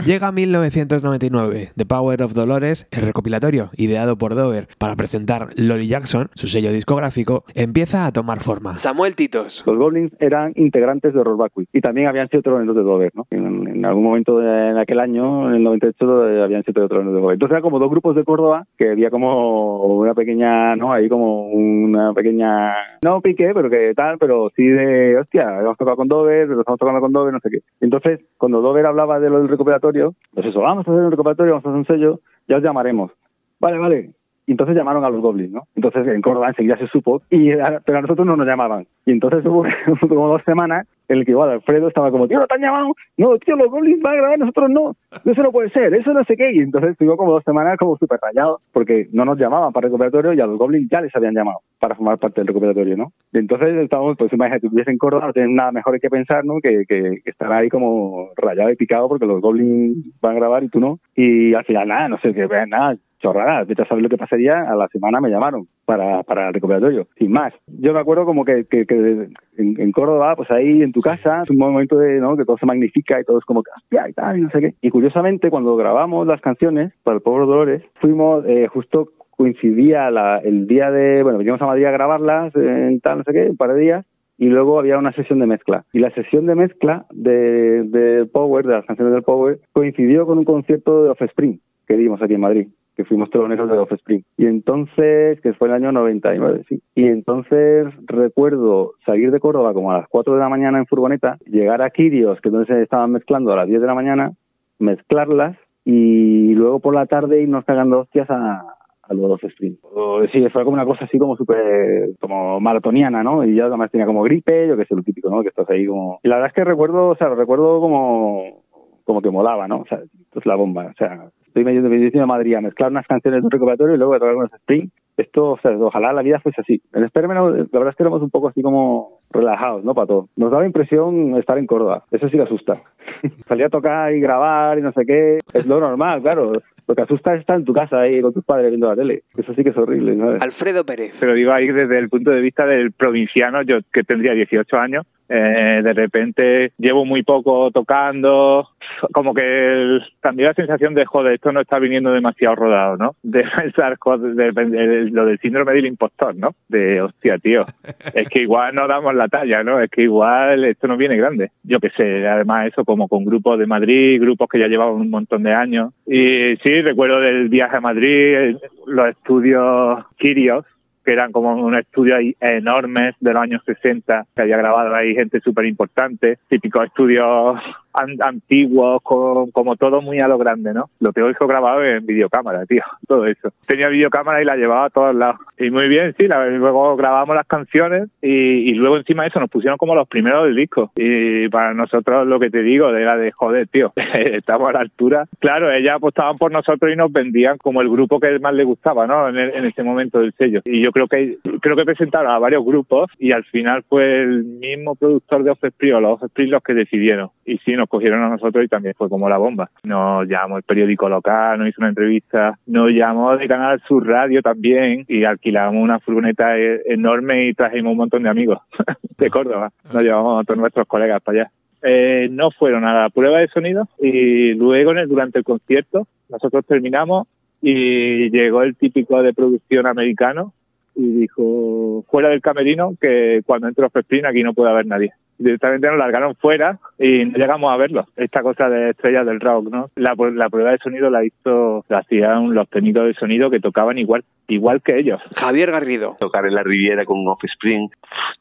Llega 1999, The Power of Dolores, el recopilatorio ideado por Dover para presentar Lolly Jackson, su sello discográfico, empieza a tomar forma. Samuel Titos. Los Goblins eran integrantes de Horror Vacui y también habían sido troneros de Dover, ¿no? En, en algún momento de, en aquel año, en el 98, eh, habían sido troneros de Dover. Entonces eran como dos grupos de Córdoba que había como una pequeña, ¿no? Ahí como una pequeña, no pique, pero que tal, pero sí de, hostia, hemos tocado con Dover, nos estamos tocando con Dover, no sé qué. Entonces, cuando Dover hablaba de lo del recuperatorio, pues eso, vamos a hacer un recuperatorio, vamos a hacer un sello, ya os llamaremos. Vale, vale. Y entonces llamaron a los Goblins, ¿no? Entonces en Córdoba enseguida se supo, y, pero a nosotros no nos llamaban. Y entonces hubo como dos semanas en el que igual Alfredo estaba como, tío, no te han llamado, no, tío, los Goblins van a grabar, nosotros no, eso no puede ser, eso no sé qué. Y entonces estuvo como dos semanas como súper rayado, porque no nos llamaban para el recuperatorio y a los Goblins ya les habían llamado para formar parte del recuperatorio, ¿no? Y entonces estábamos, pues imagínate, tuviese en Córdoba, no tienes nada mejor que pensar, ¿no? Que, que, que estar ahí como rayado y picado porque los Goblins van a grabar y tú no. Y al final, nada, no sé, que nada, chorradas, vete a saber lo que pasaría, a la semana me llamaron para, para el recuperatorio, sin más. Yo me acuerdo como que, que, que en, en, Córdoba, pues ahí en tu casa, es un momento de, ¿no? Que todo se magnifica y todo es como que, hostia, y tal, y no sé qué. Y curiosamente, cuando grabamos las canciones para el Pueblo Dolores, fuimos eh, justo coincidía la, el día de, bueno, veníamos a Madrid a grabarlas en tal, no sé qué, un par de días, y luego había una sesión de mezcla. Y la sesión de mezcla de, de Power, de las canciones del Power, coincidió con un concierto de Offspring que dimos aquí en Madrid que fuimos teloneros de Offspring. Y entonces, que fue el año 99, sí. Y entonces recuerdo salir de Córdoba como a las 4 de la mañana en furgoneta, llegar a Kirios, que entonces estaban mezclando a las 10 de la mañana, mezclarlas y luego por la tarde irnos cagando hostias a, a los Offspring. O, sí, fue como una cosa así como súper, como maratoniana, ¿no? Y ya además tenía como gripe, yo que sé, lo típico, ¿no? Que estás ahí como... Y la verdad es que recuerdo, o sea, lo recuerdo como como que molaba, ¿no? O sea, esto es la bomba. O sea, estoy medio de a Madrid a mezclar unas canciones de un recuperatorio y luego a tocar unos Spring. Esto, o sea, ojalá la vida fuese así. En Experimento, la verdad es que éramos un poco así como relajados, ¿no? Para todo. Nos daba impresión estar en Córdoba. Eso sí que asusta. Salía a tocar y grabar y no sé qué. Es lo normal, claro. Lo que asusta es estar en tu casa ahí con tus padres viendo la tele. Eso sí que es horrible, ¿sabes? Alfredo Pérez. Pero digo ahí desde el punto de vista del provinciano, yo que tendría 18 años, eh, de repente llevo muy poco tocando, como que el, también la sensación de, joder, esto no está viniendo demasiado rodado, ¿no? De pensar joder, de, de, de, lo del síndrome del impostor, ¿no? De, hostia, tío, es que igual no damos la talla, ¿no? Es que igual esto no viene grande. Yo qué sé, además eso como con grupos de Madrid, grupos que ya llevaban un montón de años. Y sí, recuerdo del viaje a Madrid, los estudios Kirios, que eran como un estudio enormes de los años 60, que había grabado ahí gente súper importante, típicos estudios antiguos, con, como todo muy a lo grande, ¿no? Lo tengo hijo grabado en videocámara, tío, todo eso. Tenía videocámara y la llevaba a todos lados. Y muy bien, sí, la, luego grabamos las canciones y, y, luego encima de eso nos pusieron como los primeros del disco. Y para nosotros lo que te digo era de joder, tío, estamos a la altura. Claro, ellas apostaban por nosotros y nos vendían como el grupo que más les gustaba, ¿no? En, el, en ese momento del sello. Y yo creo que creo que presentaron a varios grupos y al final fue el mismo productor de Offspring o los Offspring los que decidieron. Y sí, nos cogieron a nosotros y también fue como la bomba. Nos llamó el periódico local, nos hizo una entrevista, nos llamó de Canal Sur Radio también y alquilamos una furgoneta enorme y trajimos un montón de amigos de Córdoba. Nos llevamos a todos nuestros colegas para allá. Eh, no fueron a la prueba de sonido y luego durante el concierto nosotros terminamos y llegó el típico de producción americano y dijo fuera del camerino que cuando entre Offspring aquí no puede haber nadie directamente nos largaron fuera y no llegamos a verlo. Esta cosa de estrellas del rock, ¿no? La, la prueba de sonido la hizo, la hacían los técnicos de sonido que tocaban igual, igual que ellos. Javier Garrido. Tocar en la Riviera con Offspring,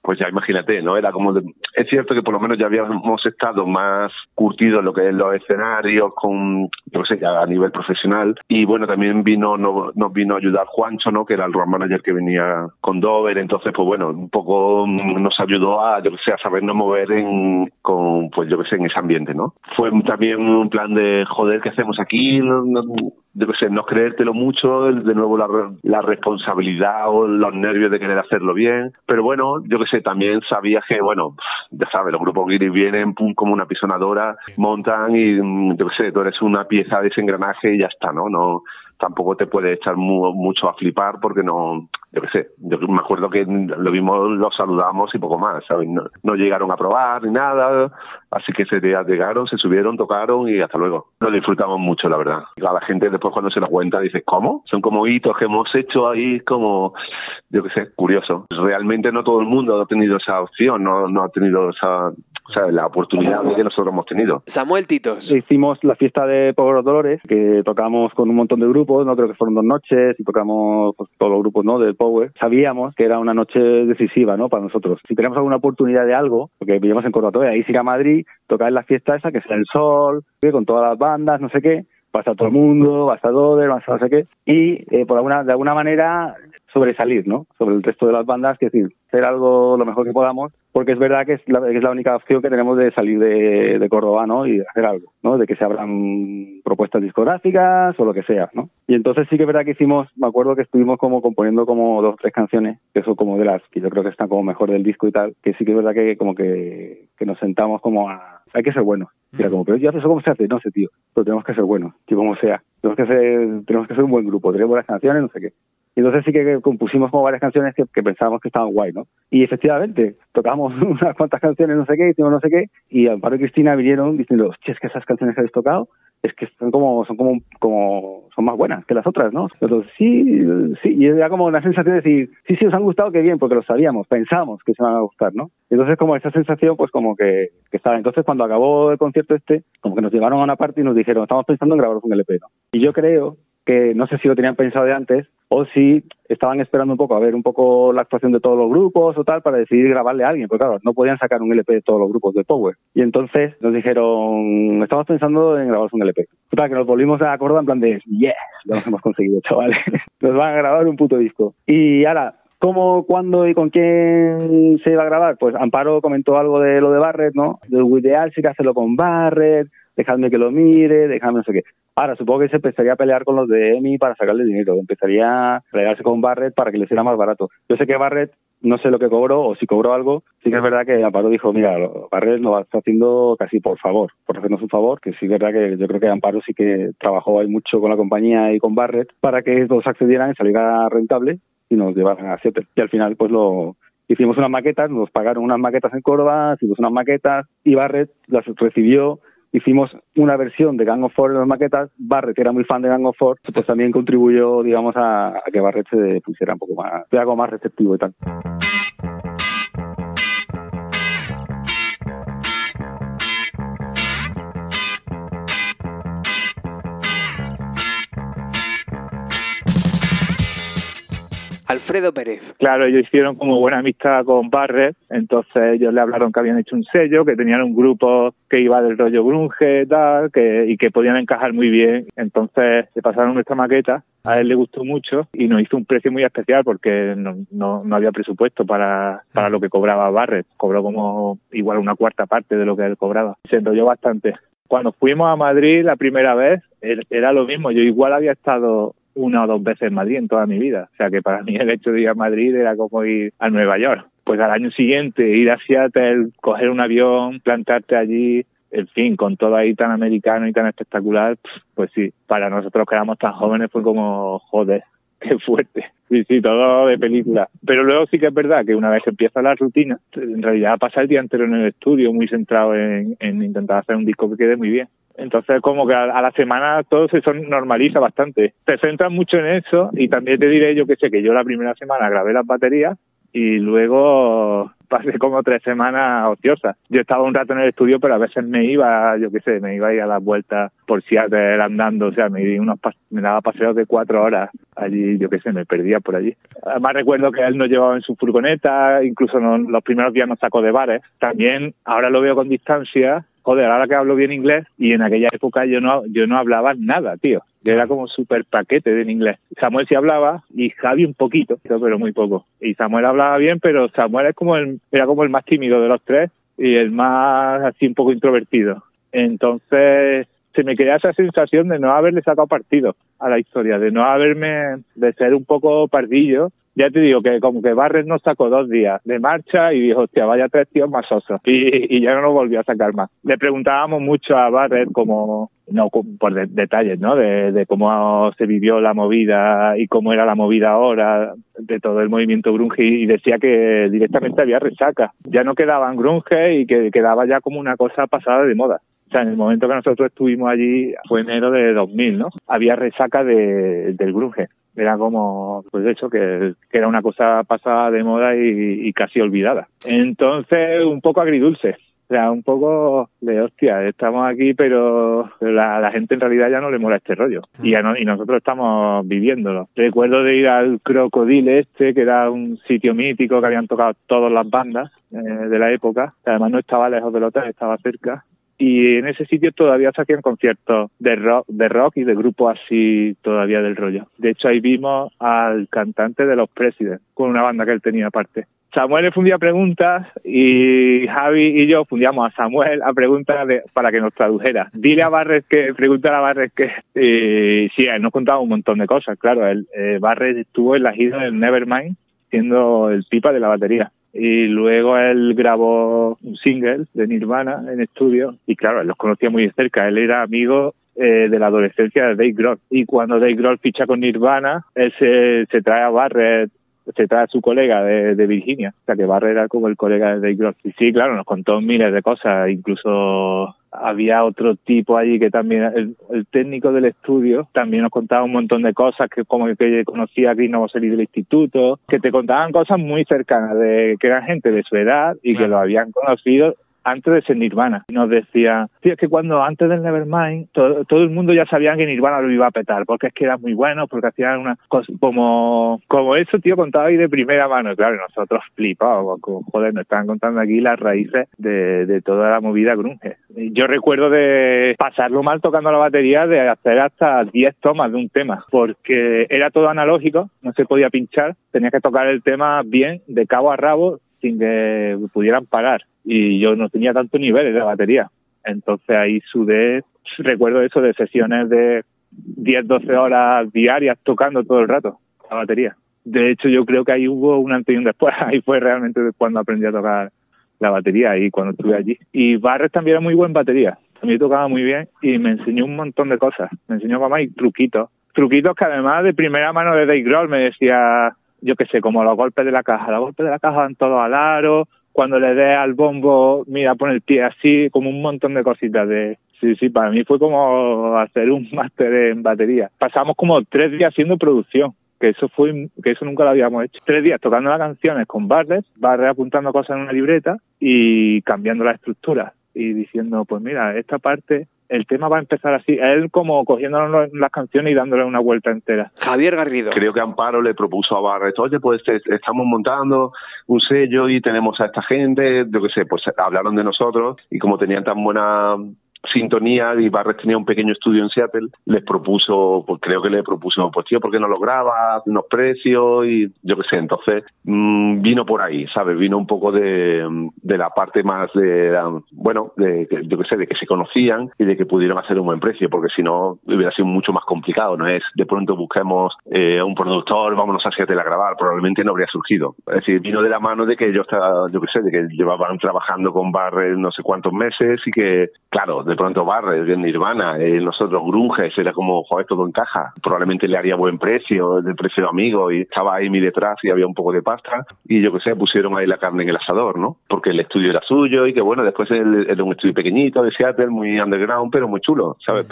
pues ya imagínate, ¿no? Era como, de, es cierto que por lo menos ya habíamos estado más curtidos en lo que es los escenarios con, no sé, a nivel profesional y bueno, también vino, no, nos vino a ayudar Juancho, ¿no? Que era el road manager que venía con Dover, entonces pues bueno, un poco nos ayudó a, yo que sé, a sabernos mover en, con, pues yo que sé, en ese ambiente, ¿no? Fue también un plan de, joder, ¿qué hacemos aquí? No, no, yo que sé, no creértelo mucho, de nuevo la, la, responsabilidad o los nervios de querer hacerlo bien, pero bueno, yo que sé, también sabía que, bueno, ya sabes, los grupos guiris vienen pum, como una pisonadora, montan y yo que sé, tú eres una pieza de ese engranaje y ya está, ¿no? No, tampoco te puede echar mu- mucho a flipar porque no, yo qué sé, yo me acuerdo que lo vimos, los saludamos y poco más, ¿sabes? No, no llegaron a probar ni nada, así que día llegaron, se subieron, tocaron y hasta luego. Lo disfrutamos mucho, la verdad. A la gente después cuando se da cuenta dice, ¿cómo? Son como hitos que hemos hecho ahí, como, yo qué sé, curioso. Realmente no todo el mundo ha tenido esa opción, no, no ha tenido esa, o sea, la oportunidad que nosotros hemos tenido. Samuel Titos. Hicimos la fiesta de Pobres Dolores, que tocamos con un montón de grupos, no creo que fueron dos noches, y tocamos pues, todos los grupos ¿no? del Power. Sabíamos que era una noche decisiva ¿no? para nosotros. Si tenemos alguna oportunidad de algo, porque vivíamos en Córdoba todavía, ir a Madrid, tocar en la fiesta esa, que sea el sol, con todas las bandas, no sé qué, va a estar todo el mundo, va a estar Doder, va a estar no sé qué, y eh, por alguna, de alguna manera sobresalir, ¿no? Sobre el resto de las bandas, que es decir, hacer algo lo mejor que podamos, porque es verdad que es la, que es la única opción que tenemos de salir de, de Córdoba, ¿no? Y hacer algo, ¿no? De que se abran propuestas discográficas o lo que sea, ¿no? Y entonces sí que es verdad que hicimos, me acuerdo que estuvimos como componiendo como dos o tres canciones, que son como de las que yo creo que están como mejor del disco y tal, que sí que es verdad que como que, nos sentamos como a, hay que ser buenos. Y era como, pero ya eso cómo se hace, no sé, tío, pero tenemos que ser buenos, que como sea. Tenemos que ser, tenemos que ser un buen grupo, tenemos buenas canciones, no sé qué. Y entonces sí que compusimos como varias canciones que, pensábamos que estaban guay, ¿no? Y efectivamente, tocamos unas cuantas canciones, no sé qué, hicimos no sé qué, y Amparo y Cristina vinieron diciendo, che, es que esas canciones que habéis tocado, es que son como, son como, como, son más buenas que las otras, ¿no? Entonces, sí, sí, y era como una sensación de decir, sí, sí, os han gustado, qué bien, porque lo sabíamos, pensábamos que se van a gustar, ¿no? Entonces, como esa sensación, pues como que, que estaba. Entonces, cuando acabó el concierto este, como que nos llevaron a una parte y nos dijeron, estamos pensando en grabar un LP, ¿no? Y yo creo que no sé si lo tenían pensado de antes o si estaban esperando un poco a ver un poco la actuación de todos los grupos o tal para decidir grabarle a alguien, porque claro, no podían sacar un LP de todos los grupos de Power. Y entonces nos dijeron, estamos pensando en grabar un LP. Total, que nos volvimos a acordar en plan de, yes, lo hemos conseguido, chavales. nos van a grabar un puto disco. Y ahora, ¿Cómo, cuándo y con quién se iba a grabar? Pues Amparo comentó algo de lo de Barrett, ¿no? Lo ideal sí que hacerlo con Barrett, dejadme que lo mire, dejadme no sé qué. Ahora, supongo que se empezaría a pelear con los de EMI para sacarle dinero, empezaría a pelearse con Barrett para que le hiciera más barato. Yo sé que Barrett, no sé lo que cobró o si cobró algo, sí que es verdad que Amparo dijo, mira, Barrett lo está haciendo casi por favor, por hacernos un favor, que sí es verdad que yo creo que Amparo sí que trabajó ahí mucho con la compañía y con Barrett para que todos accedieran y saliera rentable y nos llevaran a Seattle. Y al final, pues lo hicimos unas maquetas, nos pagaron unas maquetas en Córdoba, hicimos unas maquetas y Barrett las recibió. Hicimos una versión de Gang of Four en las maquetas. Barrett, que era muy fan de Gang of Four, pues también contribuyó, digamos, a, a que Barrett se pusiera un poco más, algo más receptivo y tal. Alfredo Pérez. Claro, ellos hicieron como buena amistad con Barrett, entonces ellos le hablaron que habían hecho un sello, que tenían un grupo que iba del rollo grunge tal, que, y que podían encajar muy bien. Entonces le pasaron nuestra maqueta, a él le gustó mucho y nos hizo un precio muy especial porque no, no, no había presupuesto para, para lo que cobraba Barrett. Cobró como igual una cuarta parte de lo que él cobraba. Se enrolló bastante. Cuando fuimos a Madrid la primera vez, er- era lo mismo. Yo igual había estado una o dos veces en Madrid en toda mi vida. O sea que para mí el hecho de ir a Madrid era como ir a Nueva York. Pues al año siguiente ir a Seattle, coger un avión, plantarte allí, en fin, con todo ahí tan americano y tan espectacular, pues sí, para nosotros que éramos tan jóvenes fue como, joder, qué fuerte. Sí, sí, todo de película. Pero luego sí que es verdad que una vez que empieza la rutina, en realidad pasa el día entero en el estudio muy centrado en, en intentar hacer un disco que quede muy bien. Entonces, como que a, la semana todo se normaliza bastante. Te centras mucho en eso y también te diré, yo que sé, que yo la primera semana grabé las baterías y luego pasé como tres semanas ociosas. Yo estaba un rato en el estudio, pero a veces me iba, yo qué sé, me iba a ir a las vueltas por Seattle andando, o sea, me, di unos me daba paseos de cuatro horas allí, yo qué sé, me perdía por allí. Además recuerdo que él nos llevaba en su furgoneta, incluso no- los primeros días nos sacó de bares. También, ahora lo veo con distancia, joder, ahora que hablo bien inglés, y en aquella época yo no, yo no hablaba nada, tío. Yo era como súper paquete de inglés. Samuel sí hablaba y Javi un poquito, pero muy poco. Y Samuel hablaba bien, pero Samuel es como el, era como el más tímido de los tres y el más así un poco introvertido. Entonces se me queda esa sensación de no haberle sacado partido a la historia, de no haberme, de ser un poco pardillo Ya te digo que como que Barret nos sacó dos días de marcha y dijo, hostia, vaya tres tíos más osos. Y, y ya no nos volvió a sacar más. Le preguntábamos mucho a Barret como, no por de- detalles, ¿no? De, de cómo se vivió la movida y cómo era la movida ahora, de todo el movimiento grunge y decía que directamente había resaca. Ya no quedaban grunge y que quedaba ya como una cosa pasada de moda. O sea, en el momento que nosotros estuvimos allí, fue enero de 2000, ¿no? Había resaca de, del grunge. Era como, pues eso, que, que era una cosa pasada de moda y, casi olvidada. Entonces, un poco agridulce. O sea, un poco de hostia, estamos aquí, pero la, la gente en realidad ya no le mola este rollo. Y, ya no, y nosotros estamos viviéndolo. Recuerdo de ir al Crocodile este, que era un sitio mítico que habían tocado todas las bandas eh, de la época. Además no estaba lejos del hotel, estaba cerca. Y en ese sitio todavía se hacían conciertos de rock, de rock y de grupos así todavía del rollo. De hecho, ahí vimos al cantante de los Presidents, con una banda que él tenía aparte. Samuel le fundía preguntas y Javi y yo fundíamos a Samuel a preguntas de- para que nos tradujera. Dile a Barres que, pregunta a Barres que, y sí, él nos contaba un montón de cosas, claro. Él, eh, Barres estuvo en la gira del Nevermind siendo el pipa de la batería. Y luego él grabó un single de Nirvana en estudio y claro, él los conocía muy cerca. Él era amigo eh, de la adolescencia de Dave Grohl. Y cuando Dave Grohl ficha con Nirvana, él se, se trae a Barrett se trae a su colega de, de Virginia, o sea que Barrett era como el colega de Dave Grohl. Y sí, claro, nos contó miles de cosas, incluso había otro tipo allí que también, el, el técnico del estudio, también nos contaba un montón de cosas, que como que conocía a Chris Novoselic del instituto, que te contaban cosas muy cercanas, de que eran gente de su edad y que lo habían conocido antes de ser Nirvana. Y nos decía, tío, es que cuando antes del Nevermind, todo, todo el mundo ya sabía que Nirvana lo iba a petar, porque es que era muy bueno, porque hacían una cosa como, como eso, tío, contaba ahí de primera mano. Claro, nosotros flipábamos, como, joder, nos estaban contando aquí las raíces de, de toda la movida grunge. Yo recuerdo de pasarlo mal tocando la batería, de hacer hasta 10 tomas de un tema, porque era todo analógico, no se podía pinchar, tenía que tocar el tema bien, de cabo a rabo, sin que pudieran parar. Y yo no tenía tanto nivel de batería. Entonces ahí sudé, recuerdo eso de sesiones de 10, 12 horas diarias tocando todo el rato la batería. De hecho, yo creo que ahí hubo un antes y un después. Ahí fue realmente cuando aprendí a tocar la batería y cuando estuve allí. Y Barres también era muy buen batería. También tocaba muy bien y me enseñó un montón de cosas. Me enseñó mamá y truquitos. Truquitos que además de primera mano de Dave Grohl me decía, yo qué sé, como los golpes de la caja. Los golpes de la caja van todos al aro. Cuando le dé al bombo, mira, pon el pie así, como un montón de cositas de... Sí, sí, para mí fue como hacer un máster en batería. Pasamos como tres días haciendo producción que eso fue que eso nunca lo habíamos hecho. Tres días tocando las canciones con Barres, Barres apuntando cosas en una libreta y cambiando la estructura y diciendo, pues mira, esta parte, el tema va a empezar así. Él como cogiéndonos las canciones y dándole una vuelta entera. Javier Garrido. Creo que Amparo le propuso a Barret, oye, pues estamos montando un sello y tenemos a esta gente, yo qué sé, pues hablaron de nosotros y como tenían tan buena sintonía y Barret tenía un pequeño estudio en Seattle, les propuso, pues creo que le propuso, pues tío, ¿por qué no lo grabas? Unos precios y yo qué sé, entonces mmm, vino por ahí, ¿sabes? Vino un poco de, de la parte más de, bueno, de, yo qué sé, de que se conocían y de que pudieron hacer un buen precio, porque si no hubiera sido mucho más complicado, no es de pronto busquemos eh, un productor, vámonos a Seattle a grabar, probablemente no habría surgido. Es decir, vino de la mano de que ellos, yo qué sé, de que llevaban trabajando con Barret no sé cuántos meses y que, claro, de pronto Barret, de Nirvana, eh, nosotros Grunges, era como, joder, todo encaja. Probablemente le haría buen precio, de precio amigo, y estaba ahí mi detrás y había un poco de pasta, y yo qué sé, pusieron ahí la carne en el asador, ¿no? Porque el estudio era suyo y que bueno, después era un estudio pequeñito de Seattle, muy underground, pero muy chulo, ¿sabes?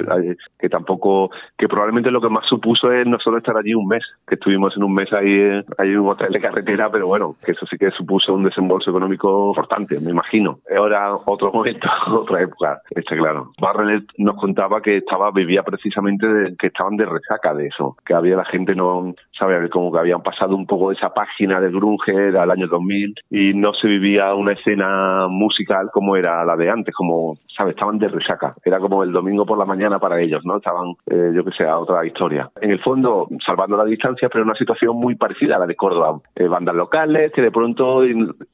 Que tampoco, que probablemente lo que más supuso es no solo estar allí un mes, que estuvimos en un mes ahí, ahí en un hotel de carretera, pero bueno, que eso sí que supuso un desembolso económico importante, me imagino. Ahora otro momento, otra época, está claro. Barrelet nos contaba que estaba vivía precisamente de, que estaban de resaca de eso, que había la gente no sabe como que habían pasado un poco esa página del grunge del año 2000 y no se vivía una escena musical como era la de antes, como sabes, estaban de resaca, era como el domingo por la mañana para ellos, ¿no? Estaban eh, yo que sé, a otra historia. En el fondo, salvando la distancia, pero una situación muy parecida a la de Córdoba, eh, bandas locales que de pronto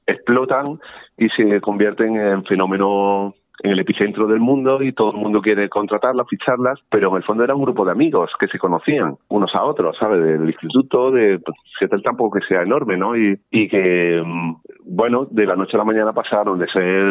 explotan y se convierten en fenómenos en el epicentro del mundo y todo el mundo quiere contratarlas, ficharlas, pero en el fondo era un grupo de amigos que se conocían unos a otros, ¿sabes? Del instituto, de pues, Seattle tampoco que sea enorme, ¿no? Y, y que, mm, bueno, de la noche a la mañana pasaron de ser,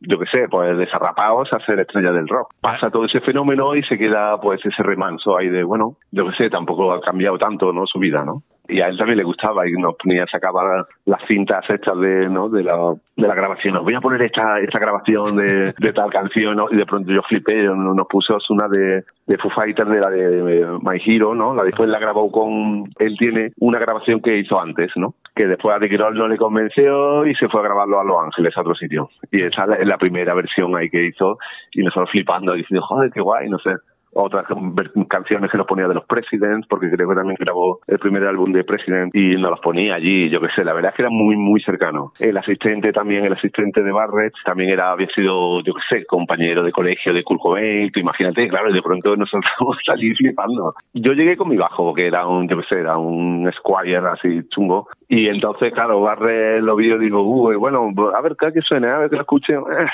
yo qué sé, pues desarrapados a ser estrellas del rock. Pasa todo ese fenómeno y se queda pues ese remanso ahí de, bueno, yo qué sé, tampoco ha cambiado tanto, ¿no? Su vida, ¿no? Y a él también le gustaba y nos ponía sacaba las cintas estas de no de la de la grabación. Os voy a poner esta esta grabación de, de tal canción ¿no? y de pronto yo flipé nos puso una de, de Foo Fighters de la de My Hero no la después la grabó con él tiene una grabación que hizo antes no que después a De Quirol no le convenció y se fue a grabarlo a Los Ángeles a otro sitio. Y esa es la primera versión ahí que hizo y nosotros flipando diciendo joder qué guay no sé otras canciones que nos ponía de los Presidents, porque creo que también grabó el primer álbum de President y nos los ponía allí, yo qué sé, la verdad es que era muy, muy cercano. El asistente también, el asistente de Barrett, también era, había sido, yo qué sé, compañero de colegio de Kurt imagínate, claro, y de pronto nosotros salir flipando. Yo llegué con mi bajo, que era un, yo qué sé, era un Squire así chungo, y entonces, claro, Barrett lo vio y digo, uy, bueno, a ver, que suene, a ver que lo escuche, eh,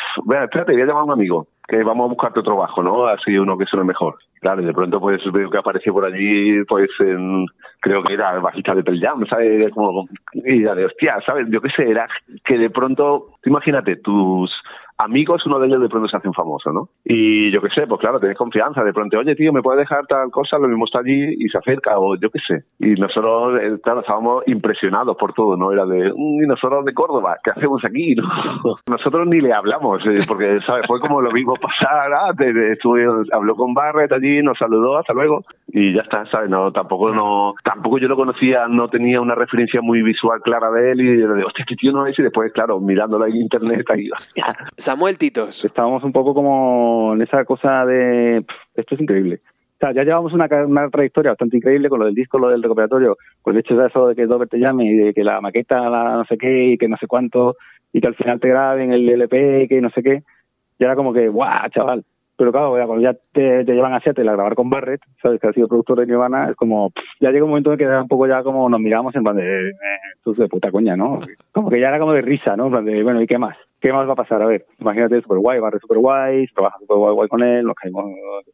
espérate, voy a llamar a un amigo que vamos a buscarte otro bajo, ¿no? Así uno que suene mejor. Claro, y de pronto pues veo que apareció por allí, pues en, creo que era el bajista de Pearl Jam, ¿sabes? Como, y de hostia, ¿sabes? Yo qué sé, era que de pronto, imagínate, tus amigos, uno de ellos de pronto se hace un famoso, ¿no? Y yo qué sé, pues claro, tenés confianza, de pronto, oye tío, ¿me puedes dejar tal cosa? Lo mismo está allí y se acerca, o yo qué sé. Y nosotros, eh, claro, estábamos impresionados por todo, ¿no? Era de, "Mm, y nosotros de Córdoba, ¿qué hacemos aquí? no? Nosotros ni le hablamos, eh, porque, ¿sabes? Fue como lo vimos pasar, ah, te- estuve, habló con Barrett allí, nos saludó, hasta luego, y ya está, ¿sabes? No, tampoco no, tampoco yo lo conocía, no tenía una referencia muy visual clara de él, y de, hostia, este tío no es, y después, claro, mirándolo en internet, ahí, hostia, Samuel Titos. estábamos un poco como en esa cosa de "Pff, esto es increíble. O sea, ya llevamos una, una trayectoria bastante increíble con lo del disco, lo del recuperatorio, con el hecho de eso de que Dover te llame y de que la maqueta, la no sé qué, y que no sé cuánto, y que al final te graben el LP, y que no sé qué. Y era como que, guau, chaval. Pero claro, ya cuando ya te, te llevan a Seattle a grabar con Barrett, sabes que ha sido productor de Nirvana, es como, pff, ya llega un momento en que era un poco ya como nos miramos en plan de, eh, esto es de puta coña, ¿no? Como que ya era como de risa, ¿no? En plan de, bueno, ¿y qué más? ¿Qué más va a pasar? A ver, imagínate, super guay, Barrett super guay, trabaja super guay, guay con él, nos caímos,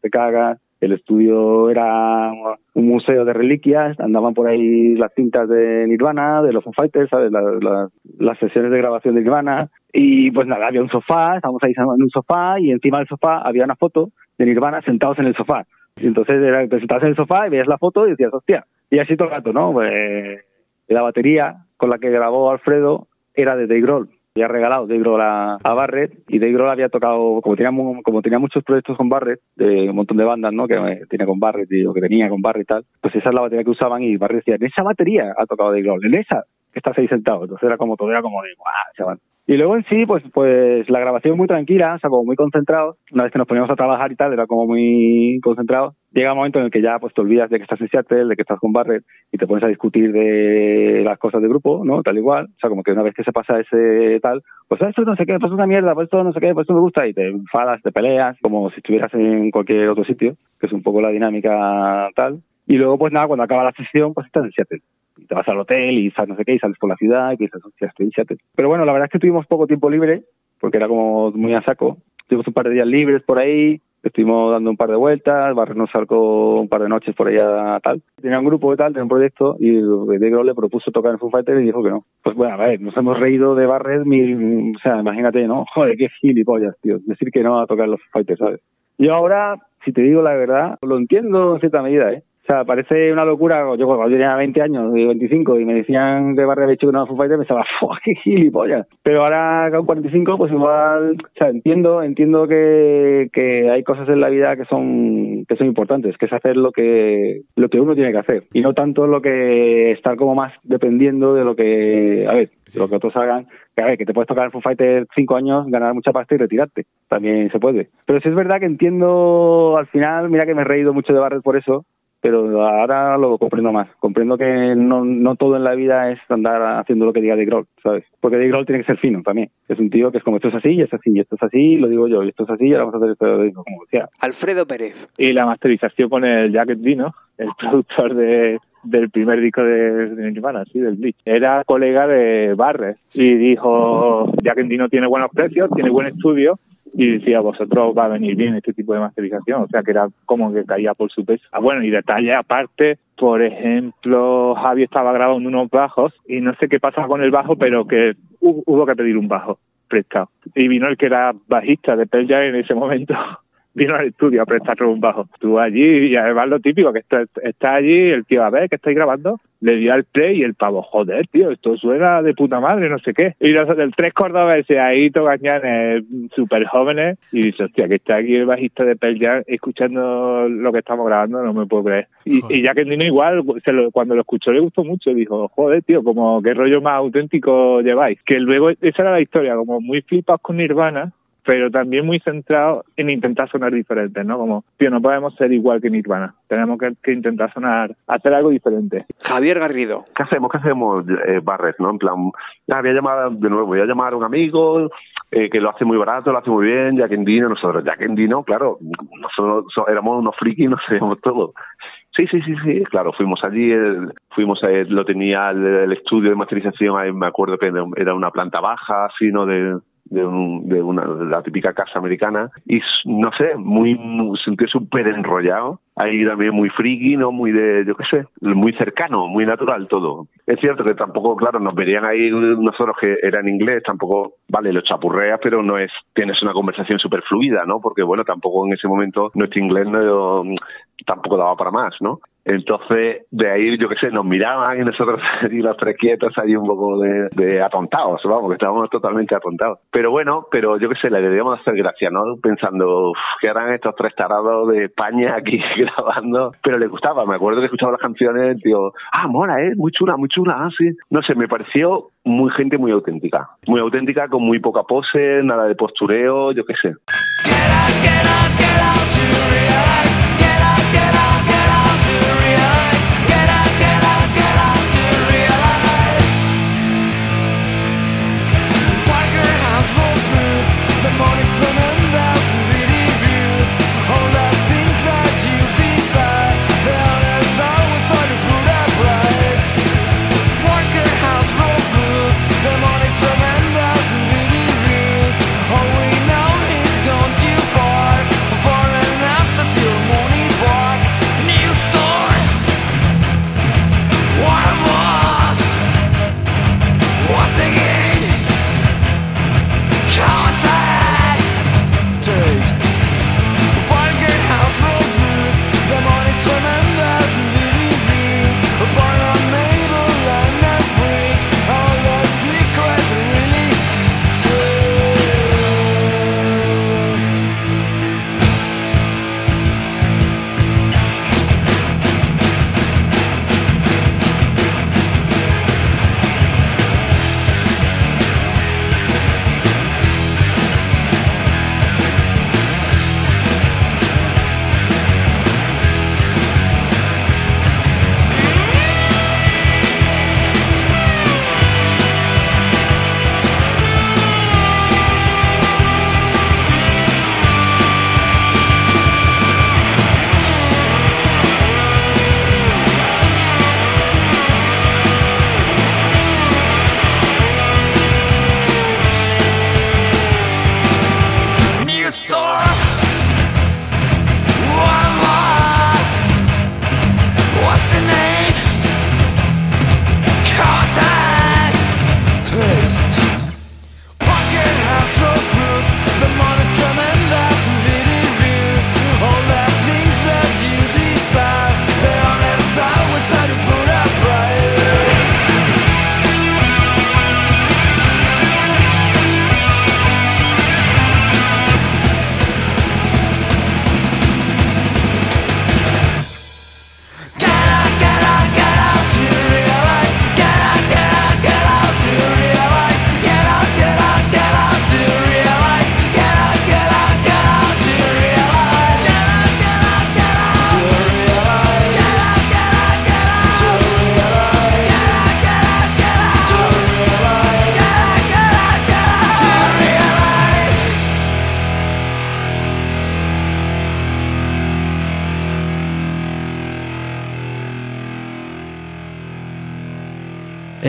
te cagas. El estudio era un museo de reliquias, andaban por ahí las cintas de Nirvana, de los Foo Fighters, ¿sabes? Las, las, las sesiones de grabación de Nirvana. Y pues nada, había un sofá, estábamos ahí en un sofá y encima del sofá había una foto de Nirvana sentados en el sofá. Y entonces era, te sentabas en el sofá y veías la foto y decías, hostia. Y así todo el rato, ¿no? Pues, la batería con la que grabó Alfredo era de Dave Grohl. Había regalado Dave a, a Barrett y Dave Grohl había tocado, como tenía, mu- como tenía muchos proyectos con Barrett, de un montón de bandas, ¿no? Que tiene con Barrett y lo que tenía con Barrett y tal, pues esa es la batería que usaban y Barrett decía, en esa batería ha tocado Dave en esa que estás ahí sentado. Entonces era como todo, era como de, guau, chaval. Y luego en sí, pues, pues la grabación muy tranquila, o sea, como muy concentrado. Una vez que nos poníamos a trabajar y tal, era como muy concentrado. Llega un momento en el que ya pues te olvidas de que estás en Seattle, de que estás con Barrett y te pones a discutir de las cosas del grupo, ¿no? Tal igual. O sea, como que una vez que se pasa ese tal, pues esto no sé qué, pues es una mierda, pues esto no sé qué, pues esto me gusta y te enfadas, te peleas, como si estuvieras en cualquier otro sitio, que es un poco la dinámica tal. Y luego, pues nada, cuando acaba la sesión, pues estás en Seattle. Y te vas al hotel y sales no sé qué, y sales por la ciudad y dices, hostia, estoy Seattle. Pero bueno, la verdad es que tuvimos poco tiempo libre, porque era como muy a saco. Tuvimos un par de días libres por ahí, estuvimos dando un par de vueltas, Barret nos sacó un par de noches por allá tal. Tenía un grupo y tal, tenía un proyecto, y de Grohl le propuso tocar en Foo Fighters y dijo que no. Pues bueno, a ver, nos hemos reído de Barret, mil, o sea, imagínate, ¿no? Joder, qué gilipollas, tío. Decir que no a tocar los Foo Fighters, ¿sabes? Yo ahora, si te digo la verdad, lo entiendo en cierta medida, ¿eh? O sea, parece una locura. Yo cuando yo tenía 20 años, y 25, y me decían que Barret había hecho una Foo Fighters, pensaba, ¡fua, qué gilipollas! Pero ahora con 45, pues igual, o sea, entiendo, entiendo que, que hay cosas en la vida que son, que son importantes, que es hacer lo que, lo que uno tiene que hacer. Y no tanto lo que estar como más dependiendo de lo que, a ver, de lo que otros hagan. Que a ver, que te puedes tocar en Foo Fighters 5 años, ganar mucha pasta y retirarte. También se puede. Pero sí es verdad que entiendo, al final, mira que me he reído mucho de Barret por eso, pero ahora lo comprendo más. Comprendo que no, no todo en la vida es andar haciendo lo que diga de Grohl, ¿sabes? Porque de Grohl tiene que ser fino también. Es un tío que es como esto es así, y es así, y esto es así, lo digo yo, y esto es así, y ahora vamos a hacer esto, lo digo, como decía. Alfredo Pérez. y la masterización con el Jacket Dino, el productor de, del primer disco de, de Nirvana, sí, del Bleach. Era colega de Barres y dijo, Jacket Dino tiene buenos precios, tiene buen estudio y decía, vosotros va a venir bien este tipo de masterización, o sea que era como que caía por su peso. Ah, bueno, y detalle aparte, por ejemplo, Javi estaba grabando unos bajos y no sé qué pasaba con el bajo, pero que hu- hubo que pedir un bajo prestado. Y vino el que era bajista de Pearl en ese momento. Vino al estudio a prestarle un bajo. Estuvo allí y además lo típico, que está, está allí, el tío, a ver, que estáis grabando, le dio al play y el pavo, joder, tío, esto suena de puta madre, no sé qué. Y los del tres cordobeses ahí, togañanes, súper jóvenes, y dice, hostia, que está aquí el bajista de Pearl Jam escuchando lo que estamos grabando, no me puedo creer. Y, y ya que Dino igual, se lo- cuando lo escuchó le gustó mucho, dijo, joder, tío, como qué rollo más auténtico lleváis. Que luego, esa era la historia, como muy flipados con Nirvana, pero también muy centrado en intentar sonar diferentes, ¿no? Como, tío, no podemos ser igual que Nirvana, tenemos que, que intentar sonar, hacer algo diferente. Javier Garrido. ¿qué hacemos? ¿Qué hacemos, eh, Barret? ¿no? En plan, ah, voy a llamar de nuevo, voy a llamar a un amigo eh, que lo hace muy barato, lo hace muy bien, Jack Endino, nosotros, Jack Endino, claro, nosotros so- éramos unos frikis, no sabemos todo. Sí, sí, sí, sí, claro, fuimos allí, el- fuimos a, lo tenía el, el estudio de masterización, ahí me acuerdo que era una planta baja, así, ¿no? De, de, un- de una la típica casa americana. Y no sé muy, muy sentí súper enrollado. Ahí también muy friki no muy de yo qué sé muy cercano muy natural todo. Es cierto que tampoco claro nos verían ahí nosotros que era en inglés tampoco vale lo chapurreas pero no es tienes una conversación súper fluida no porque bueno tampoco en ese momento nuestro inglés no tampoco daba para más no entonces, de ahí, yo qué sé, nos miraban y nosotros y los tres quietos ahí un poco de, de atontados, vamos, que estábamos totalmente atontados. Pero bueno, pero yo qué sé, le debíamos hacer gracia, ¿no? Pensando, "Uf, ¿qué harán estos tres tarados de España aquí grabando? Pero le gustaba, me acuerdo que escuchaba las canciones, digo, ah, mola, ¿eh? Muy chula, muy chula, ah, sí. No sé, me pareció muy gente muy auténtica. Muy auténtica, con muy poca pose, nada de postureo, yo qué sé. New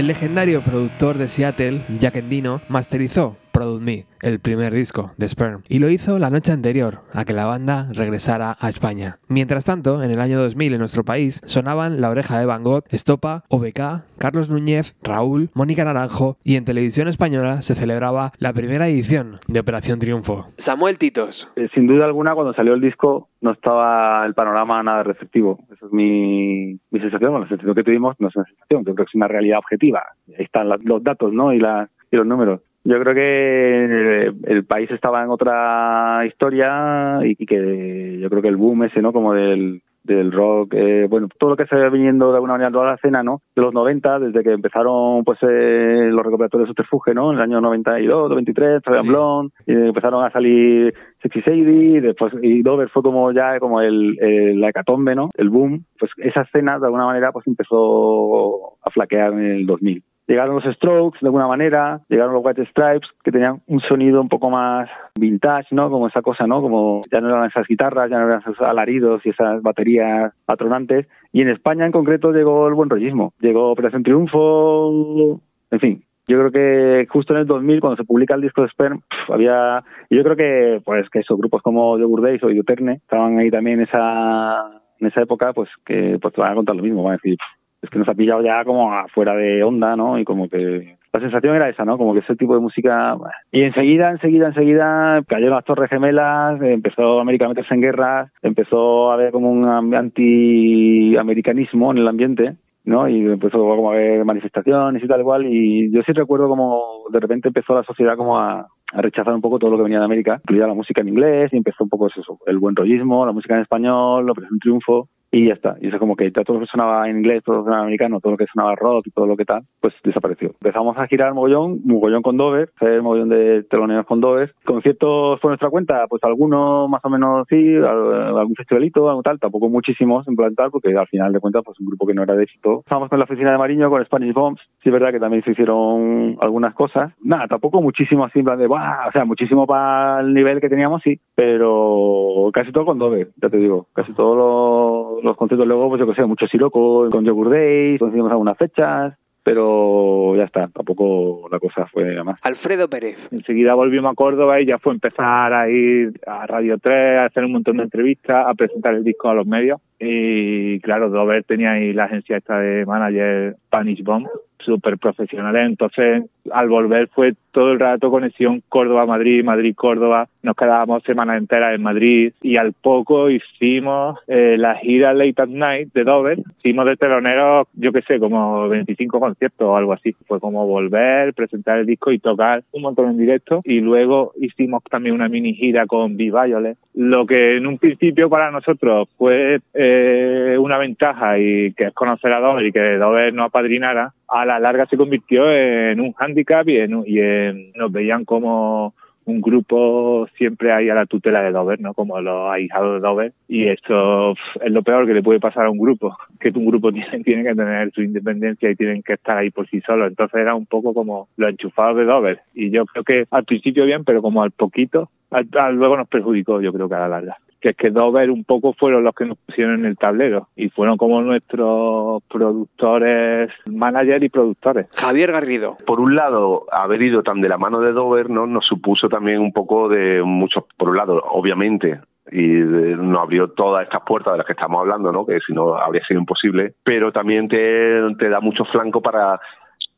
El legendario productor de Seattle, Jack Endino, masterizó Product Me, el primer disco de Sperm, y lo hizo la noche anterior a que la banda regresara a España. Mientras tanto, en el año 2000 en nuestro país sonaban La Oreja de Van Gogh, Estopa, OBK, Carlos Núñez, Raúl, Mónica Naranjo y en televisión española se celebraba la primera edición de Operación Triunfo. Samuel Titos. Eh, sin duda alguna, cuando salió el disco no estaba el panorama nada receptivo. Esa es mi, mi sensación. Bueno, la sensación que tuvimos no es una sensación, creo que es una realidad objetiva. Ahí están la- los datos ¿no? y, la, y los números. Yo creo que el, país estaba en otra historia y, que yo creo que el boom ese, ¿no? Como del, del rock, eh, bueno, todo lo que se va viniendo de alguna manera toda la escena, ¿no? De los 90, desde que empezaron pues eh, los recopilatorios de Subterfuge, ¿no? En el año 92, 93, Fabian Sí. Blonde, y empezaron a salir Sexy Sadie, después, y Dover fue como ya como el, el- la hecatombe, ¿no? El boom. Pues esa escena, de alguna manera, pues empezó a flaquear en el 2000. Llegaron los Strokes, de alguna manera, llegaron los White Stripes, que tenían un sonido un poco más vintage, ¿no? Como esa cosa, ¿no? Como ya no eran esas guitarras, ya no eran esos alaridos y esas baterías atronantes. Y en España, en concreto, llegó el buen rollismo. Llegó Operación Triunfo, en fin. Yo creo que justo en el 2000, cuando se publica el disco de Sperm, pf, había... Yo creo que, pues, que esos grupos como Yogur Days o Iuterne estaban ahí también en esa, en esa época, pues, que pues te van a contar lo mismo, van a decir, "Pf, es que nos ha pillado ya como afuera de onda, ¿no? Y como que la sensación era esa, ¿no? Como que ese tipo de música... Y enseguida, enseguida, enseguida cayeron las Torres Gemelas, empezó América a meterse en guerras, empezó a haber como un am- anti-americanismo en el ambiente, ¿no? Y empezó como a haber manifestaciones y tal igual. Y yo sí recuerdo como de repente empezó la sociedad como a, rechazar un poco todo lo que venía de América, incluida la música en inglés, y empezó un poco eso, el buen rollismo, la música en español, la Operación Triunfo, y ya está. Y eso como que todo lo que sonaba en inglés, todo lo que sonaba en americano, todo lo que sonaba rock y todo lo que tal, pues desapareció. Empezamos a girar mogollón, mogollón con Dover, hacer mogollón de teloneos con Dover. Conciertos por nuestra cuenta, pues algunos más o menos sí, al- algún festivalito, algo tal, tampoco muchísimos en plan tal, porque al final de cuentas pues un grupo que no era de éxito. Estábamos con la oficina de Mariño, con Spanish Bombs, sí es verdad que también se hicieron algunas cosas. Nada, tampoco muchísimo así en plan de, ¡buah! o sea, muchísimo para el nivel que teníamos, sí, pero casi todo con Dover, ya te digo, casi todos los, los conciertos luego, pues yo que sé, mucho Siroco, con Yogur Days, conseguimos algunas fechas, pero ya está, tampoco la cosa fue a más. Alfredo Pérez. Enseguida volvimos a Córdoba y ya fue empezar a ir a Radio 3, a hacer un montón de entrevistas, a presentar el disco a los medios. Y claro, Dover tenía ahí la agencia esta de manager Spanish Bomb, súper profesionales. Entonces, al volver fue todo el rato conexión Córdoba-Madrid, Madrid-Córdoba. Nos quedábamos semanas enteras en Madrid y al poco hicimos eh, la gira Late at Night de Dover. Hicimos de teloneros, yo qué sé, como 25 conciertos o algo así. Fue como volver, presentar el disco y tocar un montón en directo. Y luego hicimos también una mini gira con V-Violet. Lo que en un principio para nosotros fue eh, una ventaja y que es conocer a Dover y que Dover nos apadrinara, a la larga se convirtió en un hándicap y, y en- nos veían como un grupo siempre ahí a la tutela de Dover, ¿no? Como los ahijados de Dover. Y esto es lo peor que le puede pasar a un grupo, que un grupo tiene, tiene que tener su independencia y tienen que estar ahí por sí solos. Entonces era un poco como los enchufados de Dover. Y yo creo que al principio bien, pero como al poquito, al- al- luego nos perjudicó, yo creo que a la larga que es que Dover un poco fueron los que nos pusieron en el tablero y fueron como nuestros productores, manager y productores. Javier Garrido. por un lado, haber ido tan de la mano de Dover ¿no? nos supuso también un poco de muchos, por un lado, obviamente, y nos abrió todas estas puertas de las que estamos hablando, ¿no? que si no habría sido imposible, pero también te, te da mucho flanco para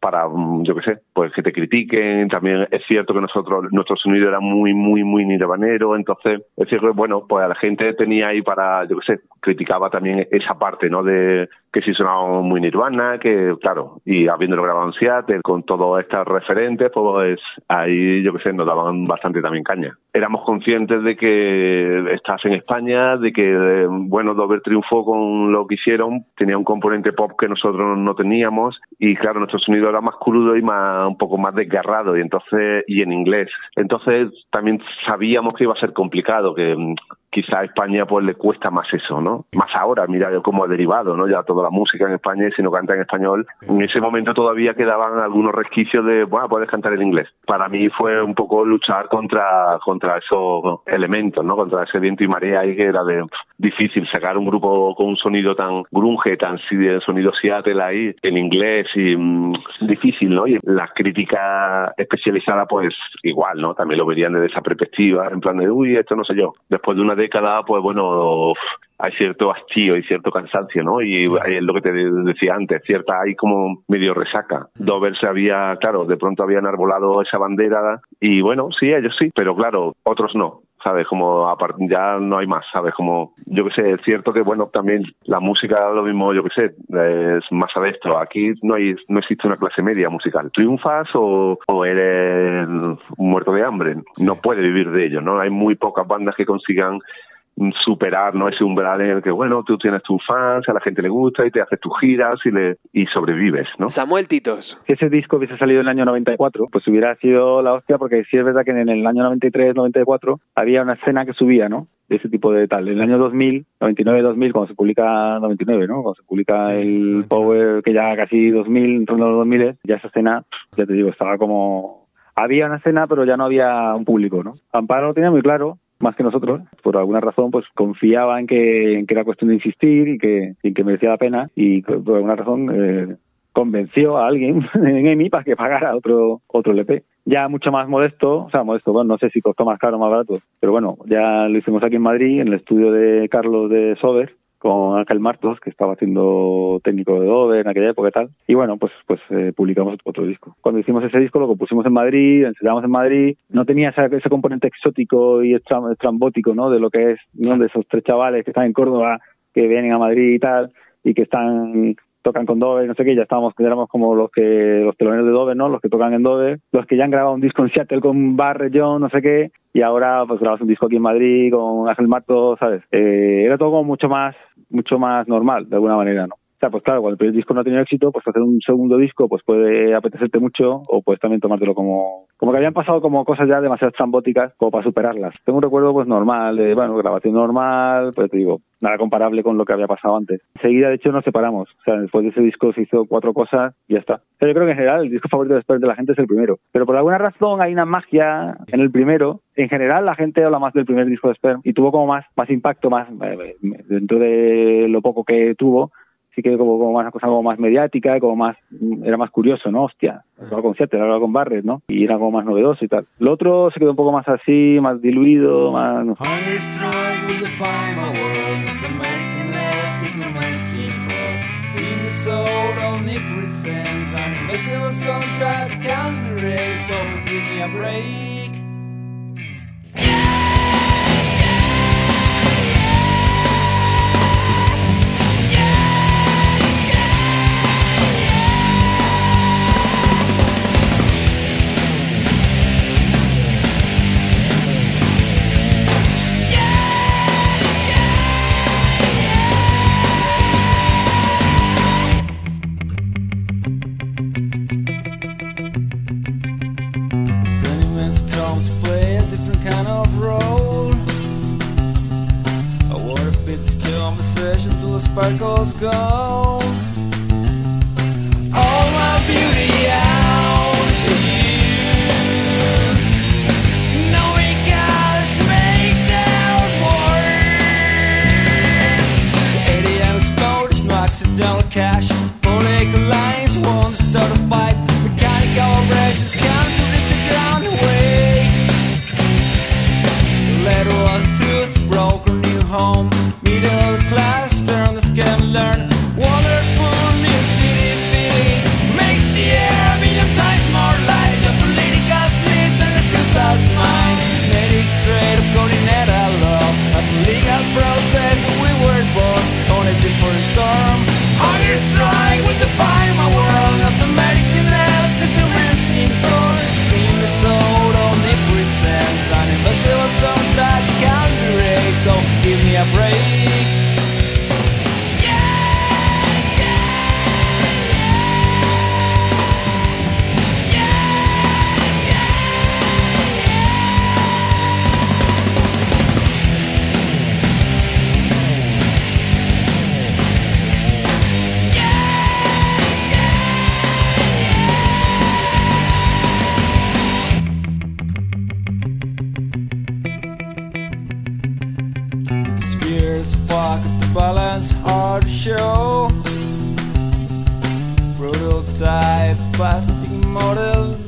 para, mm, yo qué sé, pues que te critiquen. También es cierto que nosotros, nuestro sonido era muy, muy, muy nirvanero. Entonces, es cierto que, bueno, pues a la gente tenía ahí para, yo qué sé, criticaba también esa parte, ¿no? De que si sonaba muy nirvana, que, claro, y habiéndolo grabado en Seattle con todos estos referentes, pues ahí, yo qué sé, nos daban bastante también caña. Éramos conscientes de que estás en España, de que, eh, bueno, Dover triunfó con lo que hicieron, tenía un componente pop que nosotros no teníamos, y claro, nuestro sonido era más crudo y más, un poco más desgarrado, y entonces, y en inglés. Entonces, también sabíamos que iba a ser complicado, que mm, quizá a España pues le cuesta más eso, ¿no? Más ahora, mira cómo ha derivado, ¿no? Ya toda la música en España, y si no canta en español, en ese momento todavía quedaban algunos resquicios de, bueno, puedes cantar en inglés. Para mí fue un poco luchar contra contra esos elementos, ¿no? Contra ese viento y marea ahí que era de difícil sacar un grupo con un sonido tan grunge, tan sonido Seattle ahí en inglés y mm, difícil, ¿no? Y la crítica especializada pues igual, ¿no? También lo verían desde esa perspectiva, en plan de, uy, esto no sé yo. Después de una década, pues bueno, hay cierto hastío y cierto cansancio, ¿no? Y es lo que te decía antes, cierta hay como medio resaca. Dover se había, claro, de pronto habían arbolado esa bandera y bueno, sí, ellos sí, pero claro, otros no. ¿Sabes? Como ya no hay más, ¿sabes? Como, yo que sé, es cierto que, bueno, también la música, lo mismo, yo que sé, es más adentro. Aquí no hay, no existe una clase media musical. ¿Triunfas o, o eres muerto de hambre? No puede vivir de ello, ¿no? Hay muy pocas bandas que consigan superar no ese umbral en el que bueno tú tienes tus fans a la gente le gusta y te haces tus giras y le y sobrevives no Samuel Titos. Si ese disco hubiese salido en el año 94, pues hubiera sido la hostia, porque sí es verdad que en el año 93, 94 había una escena que subía, ¿no? De ese tipo de tal. En el año 2000, 99, 2000, cuando se publica 99, ¿no? Cuando se publica Sí, el 99. Power, que ya casi 2000, en torno a los 2000, ya esa escena, ya te digo, estaba como... Había una escena, pero ya no había un público, ¿no? Amparo lo tenía muy claro, más que nosotros, por alguna razón, pues confiaba en que, en que era cuestión de insistir y que, y que merecía la pena y por alguna razón eh, convenció a alguien en EMI para que pagara otro otro LP. Ya mucho más modesto, o sea, modesto, bueno, no sé si costó más caro o más barato, pero bueno, ya lo hicimos aquí en Madrid, en el estudio de Carlos de Sober, con Ángel Martos, que estaba haciendo técnico de Dover en aquella época y tal. Y bueno, pues pues eh, publicamos otro disco. Cuando hicimos ese disco lo compusimos en Madrid, ensayamos en Madrid. No tenía esa- ese componente exótico y estram- estrambótico, ¿no? De lo que es, ¿no? De esos tres chavales que están en Córdoba, que vienen a Madrid y tal, y que están tocan con Dover, no sé qué, ya estábamos, éramos como los que, los teloneros de Dover, ¿no? Los que tocan en Dover, los que ya han grabado un disco en Seattle con Barre John, no sé qué, y ahora pues grabas un disco aquí en Madrid con Ángel Marto, ¿sabes? Eh, era todo como mucho más, mucho más normal, de alguna manera, ¿no? O sea, pues claro, cuando el primer disco no ha tenido éxito, pues hacer un segundo disco pues puede apetecerte mucho o puedes también tomártelo como... Como que habían pasado como cosas ya demasiado estrambóticas como para superarlas. Tengo un recuerdo pues normal, de, bueno, grabación normal, pues te digo, nada comparable con lo que había pasado antes. Enseguida, de hecho, nos separamos. O sea, después de ese disco se hizo cuatro cosas y ya está. O sea, yo creo que en general el disco favorito después de la gente es el primero. Pero por alguna razón hay una magia en el primero. En general la gente habla más del primer disco de Sperm y tuvo como más, más impacto, más eh, dentro de lo poco que tuvo sí que como, como más una cosa como más mediática, como más era más curioso, ¿no? Hostia, hablaba con Seattle, hablaba con Barrett, ¿no? Y era como más novedoso y tal. Lo otro se quedó un poco más así, más diluido, más the sparkles go. Years. Fuck the balance, hard show. Prototype, plastic model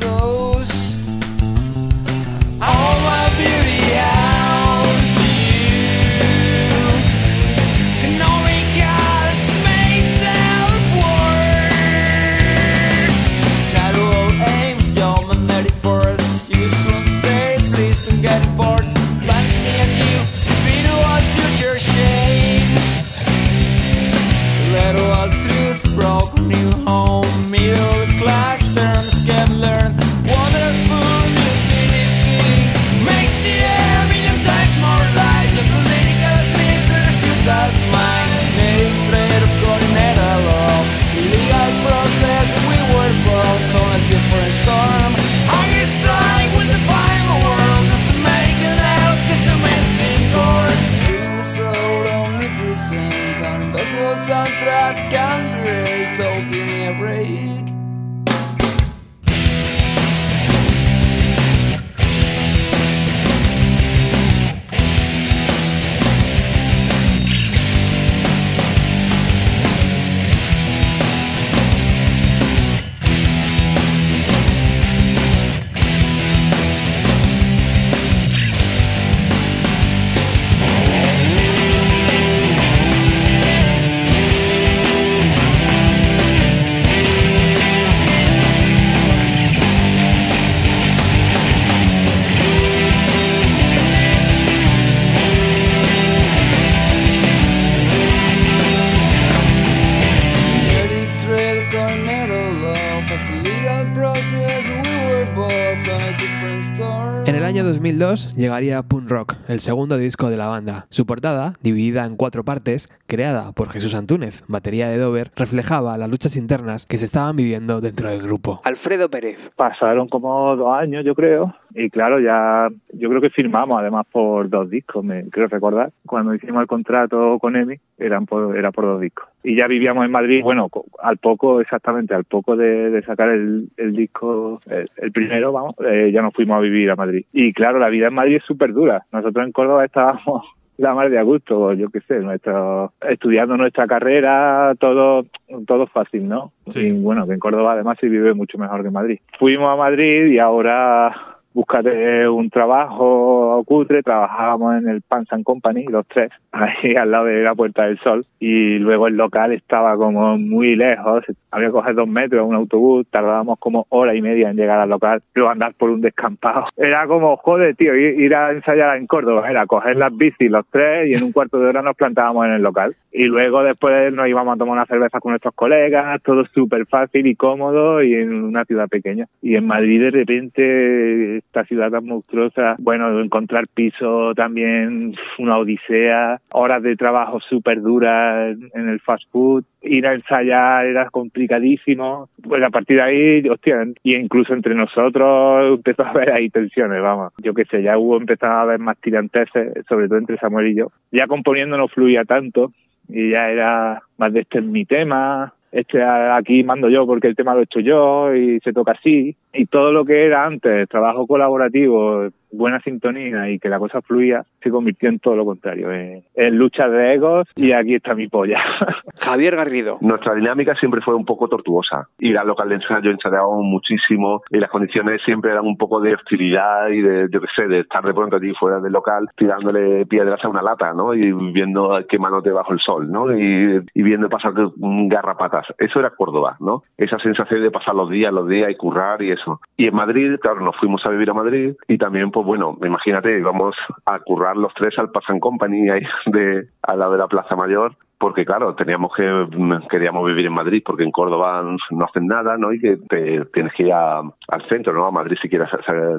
Rock, el segundo disco de la banda. Su portada, dividida en cuatro partes, creada por Jesús Antúnez, batería de Dover, reflejaba las luchas internas que se estaban viviendo dentro del grupo. Alfredo Pérez. Pasaron como dos años, yo creo, y claro, ya yo creo que firmamos además por dos discos, me creo recordar. Cuando hicimos el contrato con EMI, eran por, era por dos discos. Y ya vivíamos en Madrid, bueno, al poco, exactamente, al poco de, de sacar el, el disco, el, el primero, vamos, eh, ya nos fuimos a vivir a Madrid. Y claro, la vida en Madrid es súper dura. Nosotros en Córdoba estábamos la mar de gusto, yo qué sé, nuestro, estudiando nuestra carrera, todo, todo fácil, ¿no? Y bueno, que en Córdoba además se vive mucho mejor que en Madrid. Fuimos a Madrid y ahora búscate un trabajo cutre, trabajábamos en el Pans and Company, los tres, ahí al lado de la Puerta del Sol, y luego el local estaba como muy lejos, había que coger dos metros, un autobús, tardábamos como hora y media en llegar al local, luego andar por un descampado. Era como, joder, tío, ir a ensayar en Córdoba, era coger las bicis los tres y en un cuarto de hora nos plantábamos en el local. Y luego después nos íbamos a tomar una cerveza con nuestros colegas, todo súper fácil y cómodo y en una ciudad pequeña. Y en Madrid de repente, esta ciudad tan monstruosa, bueno, encontrar piso también, una odisea, horas de trabajo súper duras en el fast food, ir a ensayar era complicadísimo. Pues a partir de ahí, hostia, y incluso entre nosotros empezó a haber ahí tensiones, vamos. Yo qué sé, ya hubo, empezado a haber más tiranteses, sobre todo entre Samuel y yo. Ya componiendo no fluía tanto y ya era más de este es mi tema, este aquí mando yo porque el tema lo he hecho yo y se toca así. Y todo lo que era antes, trabajo colaborativo, buena sintonía y que la cosa fluía, se convirtió en todo lo contrario, en, en luchas de egos y aquí está mi polla. Javier Garrido. Nuestra dinámica siempre fue un poco tortuosa. Ir al local de ensayo ensayábamos muchísimo y las condiciones siempre eran un poco de hostilidad y de, yo qué sé, de estar de pronto allí fuera del local tirándole piedras a una lata, ¿no? Y viendo quemándote bajo el sol, ¿no? Y, y viendo pasar garrapatas. Eso era Córdoba, ¿no? Esa sensación de pasar los días, los días y currar y eso. Y en Madrid, claro, nos fuimos a vivir a Madrid y también, pues bueno, imagínate, íbamos a currar los tres al Pass and Company ahí de, al lado de la Plaza Mayor porque claro, teníamos que queríamos vivir en Madrid porque en Córdoba no hacen nada, ¿no? Y que te tienes que ir al centro, ¿no? A Madrid si quieres,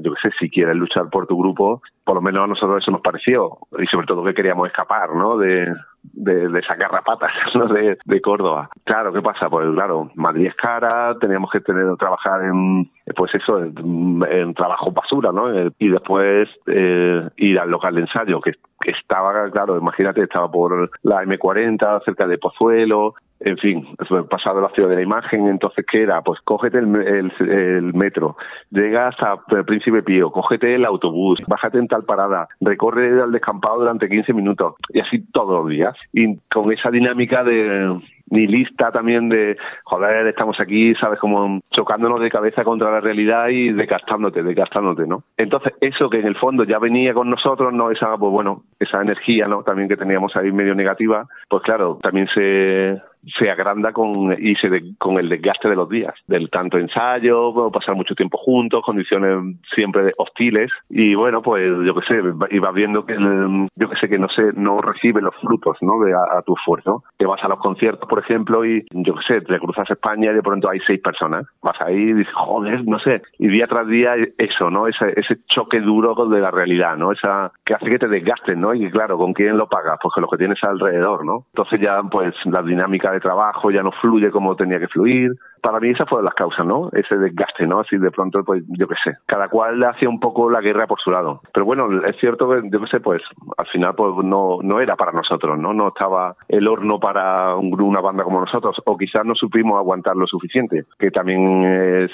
yo qué sé, si quieres luchar por tu grupo, por lo menos a nosotros eso nos pareció y sobre todo que queríamos escapar, ¿no? De de, de esas garrapatas de, de Córdoba. Claro, ¿qué pasa? Pues claro, Madrid es cara, teníamos que tener trabajar en, pues eso, en, en trabajo basura, ¿no? Eh, Y después eh, ir al local de ensayo, que, que estaba, claro, imagínate, estaba por la M40, cerca de Pozuelo, en fin, pasado la ciudad de la imagen, entonces, ¿qué era? Pues cógete el, el, el metro, llega hasta el Príncipe Pío, cógete el autobús, bájate en tal parada, recorre al descampado durante 15 minutos, y así todos los días. Y con esa dinámica de ni lista también de, joder, estamos aquí, ¿sabes? Como chocándonos de cabeza contra la realidad y desgastándote, desgastándote, ¿no? Entonces, eso que en el fondo ya venía con nosotros, ¿no? Esa, pues bueno, esa energía, ¿no? También que teníamos ahí medio negativa, pues claro, también se, se agranda con y se de- con el desgaste de los días, del tanto ensayo, pasar mucho tiempo juntos, condiciones siempre hostiles y bueno, pues yo qué sé, iba viendo que el- yo qué sé que no sé, no recibe los frutos, ¿no? De a, tu esfuerzo. Te vas a los conciertos, por ejemplo, y yo qué sé, te cruzas España y de pronto hay seis personas. Vas ahí y dices, joder, no sé, y día tras día eso, ¿no? Ese, ese choque duro de la realidad, ¿no? Esa que hace que te desgasten, ¿no? Y claro, ¿con quién lo pagas? Pues con los que tienes alrededor, ¿no? Entonces ya, pues, la dinámica de trabajo ya no fluye como tenía que fluir. Para mí esas fueron las causas, ¿no? Ese desgaste, ¿no? Así de pronto, pues, yo qué sé. Cada cual hacía un poco la guerra por su lado. Pero bueno, es cierto que, yo qué sé, pues, al final, pues, no, no era para nosotros, ¿no? No estaba el horno para un una banda como nosotros. O quizás no supimos aguantar lo suficiente. Que también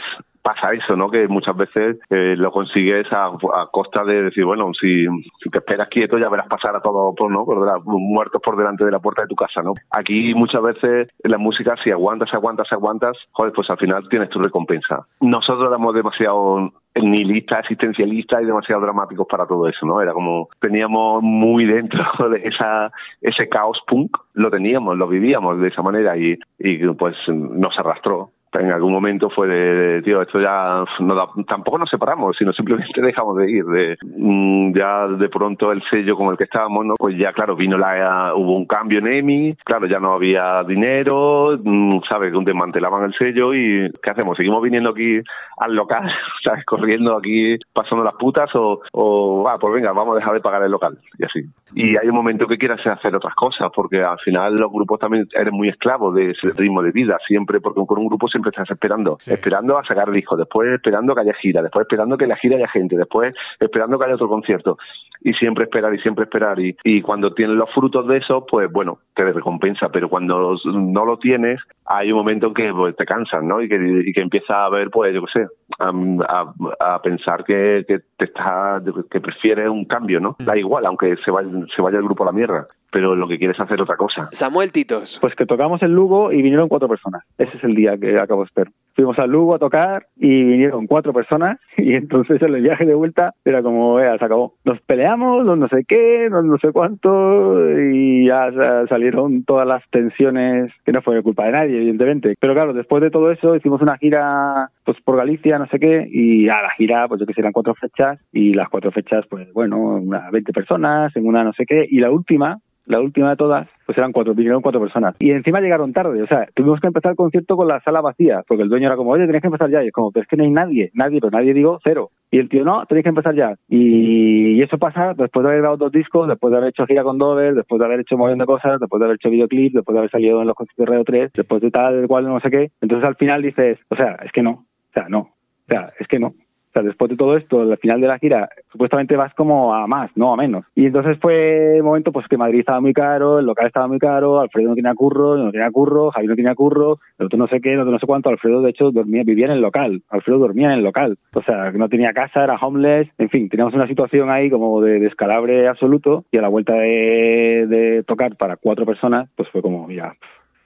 pasa eso, ¿no? Que muchas veces eh, lo consigues a, costa de decir, bueno, si, te esperas quieto ya verás pasar a todos, por, ¿no? Por muertos por delante de la puerta de tu casa, ¿no? Aquí muchas veces en la música, si aguantas, aguantas, aguantas, joder, pues al final tienes tu recompensa. Nosotros éramos demasiado nihilistas, existencialistas y demasiado dramáticos para todo eso, ¿no? Era como, teníamos muy dentro de esa, ese caos punk, lo teníamos, lo vivíamos de esa manera y, y pues nos arrastró en algún momento fue de, de, tío, esto ya no da- tampoco nos separamos, sino simplemente dejamos de ir. De, mm, ya de pronto el sello con el que estábamos, ¿no? Pues ya, claro, vino la, hubo un cambio en EMI, claro, ya no había dinero, mm, ¿sabes? Desmantelaban el sello y ¿qué hacemos? ¿Seguimos viniendo aquí al local, ¿sabes? Corriendo aquí, pasando las putas o, o ah, pues venga, vamos a dejar de pagar el local y así. Y hay un momento que quieras hacer otras cosas, porque al final los grupos también eres muy esclavos de ese ritmo de vida, siempre, porque con un grupo siempre estás esperando, Sí. esperando a sacar discos, después esperando que haya gira, después esperando que la gira haya gente, después esperando que haya otro concierto, y siempre esperar y siempre esperar, y, y cuando tienes los frutos de eso, pues bueno, te recompensa, pero cuando no lo tienes, hay un momento en que pues, te cansas, ¿no? Y que, y que empiezas a ver, pues yo qué sé, a, a- a pensar que, que te está, que prefieres un cambio, ¿no? Da igual, aunque se vaya, se vaya el grupo a la mierda, pero lo que quieres es hacer otra cosa. Samuel Titos. Pues que tocamos en Lugo y vinieron cuatro personas. Ese es el día que acabo de esperar. Fuimos a Lugo a tocar y vinieron cuatro personas y entonces en el viaje de vuelta era como, vea, se acabó. Nos peleamos, no, no sé qué, no, no sé cuánto y ya sa- salieron todas las tensiones que no fue culpa de nadie, evidentemente. Pero claro, después de todo eso hicimos una gira pues por Galicia, no sé qué, y a la gira, pues yo que sé, eran cuatro fechas y las cuatro fechas, pues bueno, unas 20 personas, en una no sé qué, y la última, la última de todas, pues eran cuatro, vinieron cuatro personas. Y encima llegaron tarde, o sea, tuvimos que empezar el concierto con la sala vacía, porque el dueño era como, oye, tenéis que empezar ya. Y es como, pero es que no hay nadie, nadie, pero nadie digo, cero. Y el tío, no, tenéis que empezar ya. Y, eso pasa después de haber grabado dos discos, después de haber hecho gira con Dover, después de haber hecho un montón de cosas, después de haber hecho videoclip, después de haber salido en los conciertos de Radio 3, después de tal, cual, no sé qué. Entonces al final dices, o sea, es que no, o sea, no, o sea, es que no. Después de todo esto, al final de la gira, supuestamente vas como a más, no a menos. Y entonces fue el momento pues que Madrid estaba muy caro, el local estaba muy caro, Alfredo no tenía curro, no tenía curro, Javi no tenía curro, el otro no sé qué, el otro no sé cuánto, Alfredo de hecho dormía, vivía en el local, Alfredo dormía en el local. O sea, no tenía casa, era homeless, en fin, teníamos una situación ahí como de descalabre absoluto y a la vuelta de, de tocar para cuatro personas, pues fue como, ya,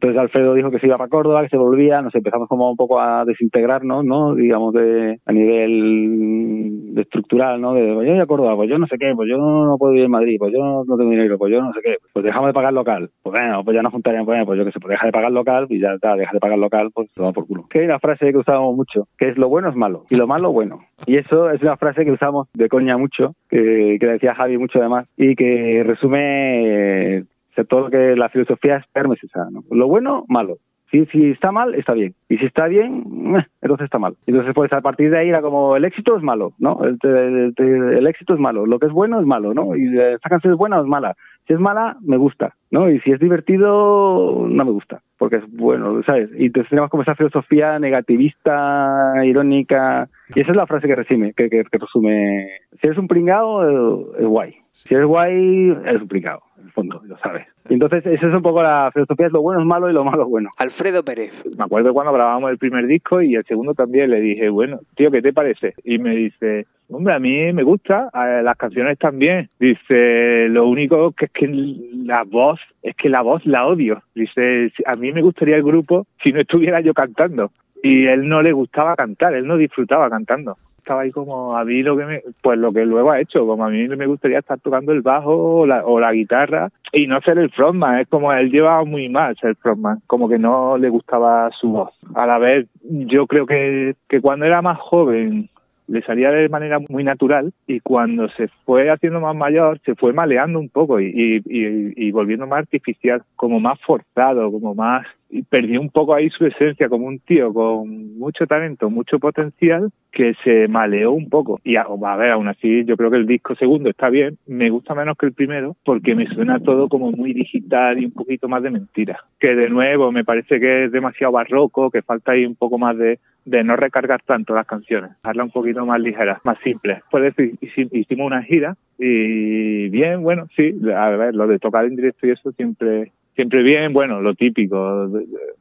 entonces Alfredo dijo que se iba para Córdoba, que se volvía, nos empezamos como un poco a desintegrarnos, ¿no? Digamos de a nivel estructural, ¿no? De pues yo voy a Córdoba, pues yo no sé qué, pues yo no puedo ir en Madrid, pues yo no tengo dinero, pues yo no sé qué, pues dejamos de pagar local. Pues bueno, pues ya nos juntaríamos, bueno, pues yo que sé, pues deja de pagar local y ya está, deja de pagar local, pues toma por culo. Que hay una frase que usábamos mucho, que es lo bueno es malo y lo malo bueno. Y eso es una frase que usamos de coña mucho, que, que decía Javi mucho además, y que resume todo lo que la filosofía es permisiva, ¿no? Lo bueno, malo. Si, si está mal, está bien. Y si está bien, eh, entonces está mal. Entonces, pues a partir de ahí era como, el éxito es malo, ¿no? El, el- el- el éxito es malo. Lo que es bueno es malo, ¿no? Y eh, esta canción es buena o es mala. Si es mala, me gusta, ¿no? Y si es divertido, no me gusta. Porque es bueno, ¿sabes? Y entonces tenemos como esa filosofía negativista, irónica. Y esa es la frase que resume, que, que, que resume. Si eres un pringao, eh, es guay. Si eres guay, eres un pringao. En el fondo, lo sabes. Y entonces, esa es un poco la filosofía, es lo bueno es malo y lo malo es bueno. Alfredo Pérez. Me acuerdo cuando grabamos el primer disco y el segundo también le dije, bueno, tío, ¿qué te parece? Y me dice, hombre, a mí me gusta, las canciones también. Dice, lo único que es que la voz, es que la voz la odio. Dice, a mí me gustaría el grupo si no estuviera yo cantando. Y él no le gustaba cantar, él no disfrutaba cantando. Estaba ahí como a mí lo que me, pues lo que luego ha hecho, como a mí me gustaría estar tocando el bajo o la, o la guitarra y no ser el frontman, es como él llevaba muy mal ser frontman, como que no le gustaba su voz. A la vez, yo creo que, que cuando era más joven le salía de manera muy natural y cuando se fue haciendo más mayor se fue maleando un poco y, y, y, y volviendo más artificial, como más forzado, como más perdió un poco ahí su esencia como un tío con mucho talento, mucho potencial, que se maleó un poco. Y a, ver, aún así, yo creo que el disco segundo está bien, me gusta menos que el primero, porque me suena todo como muy digital y un poquito más de mentira. Que de nuevo me parece que es demasiado barroco, que falta ahí un poco más de, de no recargar tanto las canciones, hacerla un poquito más ligera, más simple. Por eso hicimos una gira y bien, bueno, sí, a ver, lo de tocar en directo y eso siempre siempre bien, bueno, lo típico,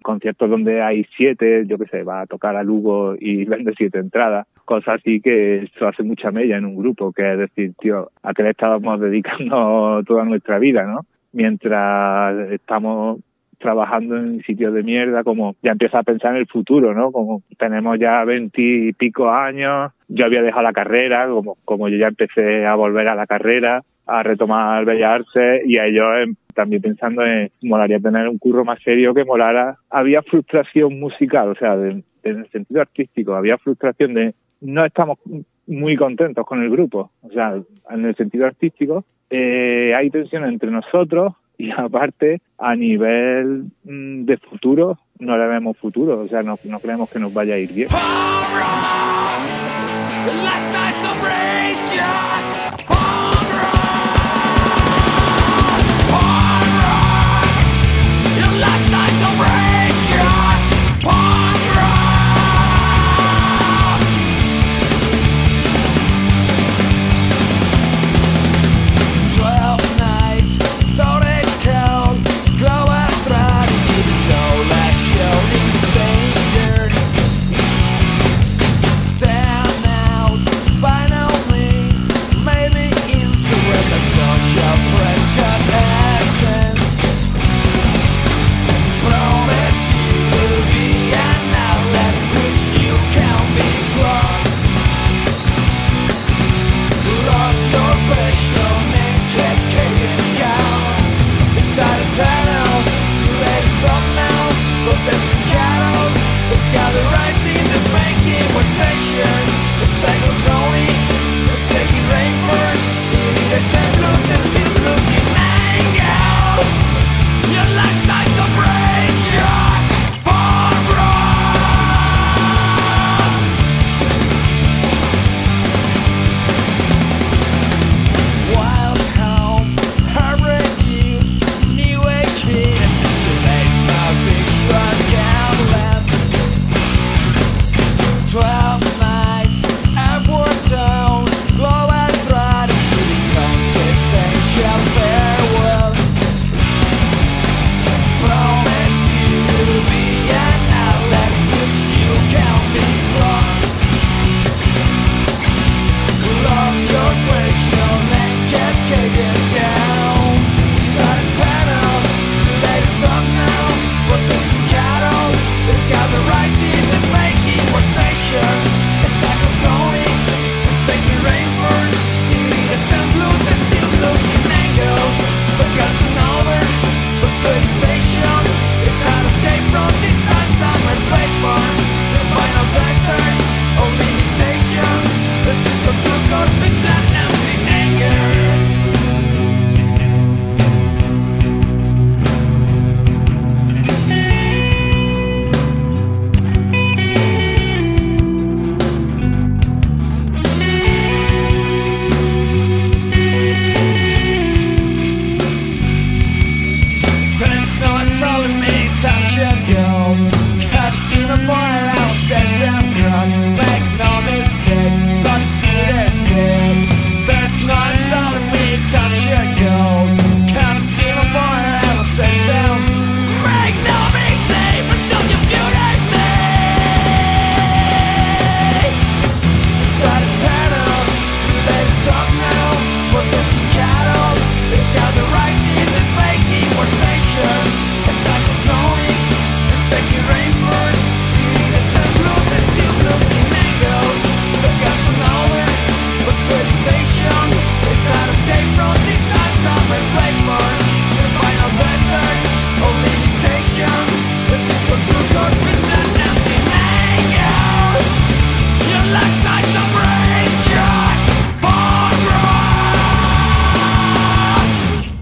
conciertos donde hay siete, yo qué sé, va a tocar a Lugo y vende siete entradas, cosas así que eso hace mucha mella en un grupo, que es decir, tío, a qué le estábamos dedicando toda nuestra vida, ¿no? Mientras estamos trabajando en sitios de mierda, como ya empieza a pensar en el futuro, ¿no? Como tenemos ya veintipico años, yo había dejado la carrera, como, como yo ya empecé a volver a la carrera, a retomar Bellas Artes y a ellos también pensando en molaría tener un curro más serio que molara. Había frustración musical, o sea, de, de, en el sentido artístico, había frustración de no estamos muy contentos con el grupo, o sea, en el sentido artístico eh, hay tensión entre nosotros y aparte a nivel mmm, de futuro no le vemos futuro, o sea, no, no creemos que nos vaya a ir bien.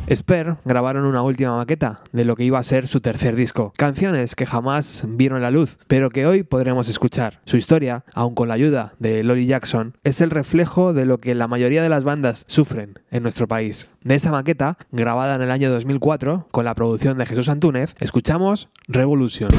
Sper grabaron una última maqueta de lo que iba a ser su tercer disco. Canciones que jamás vieron la luz, pero que hoy podremos escuchar. Su historia, aun con la ayuda de Lori Jackson, es el reflejo de lo que la mayoría de las bandas sufren en nuestro país. De esa maqueta, grabada en el año 2004, con la producción de Jesús Antúnez, escuchamos Revolution.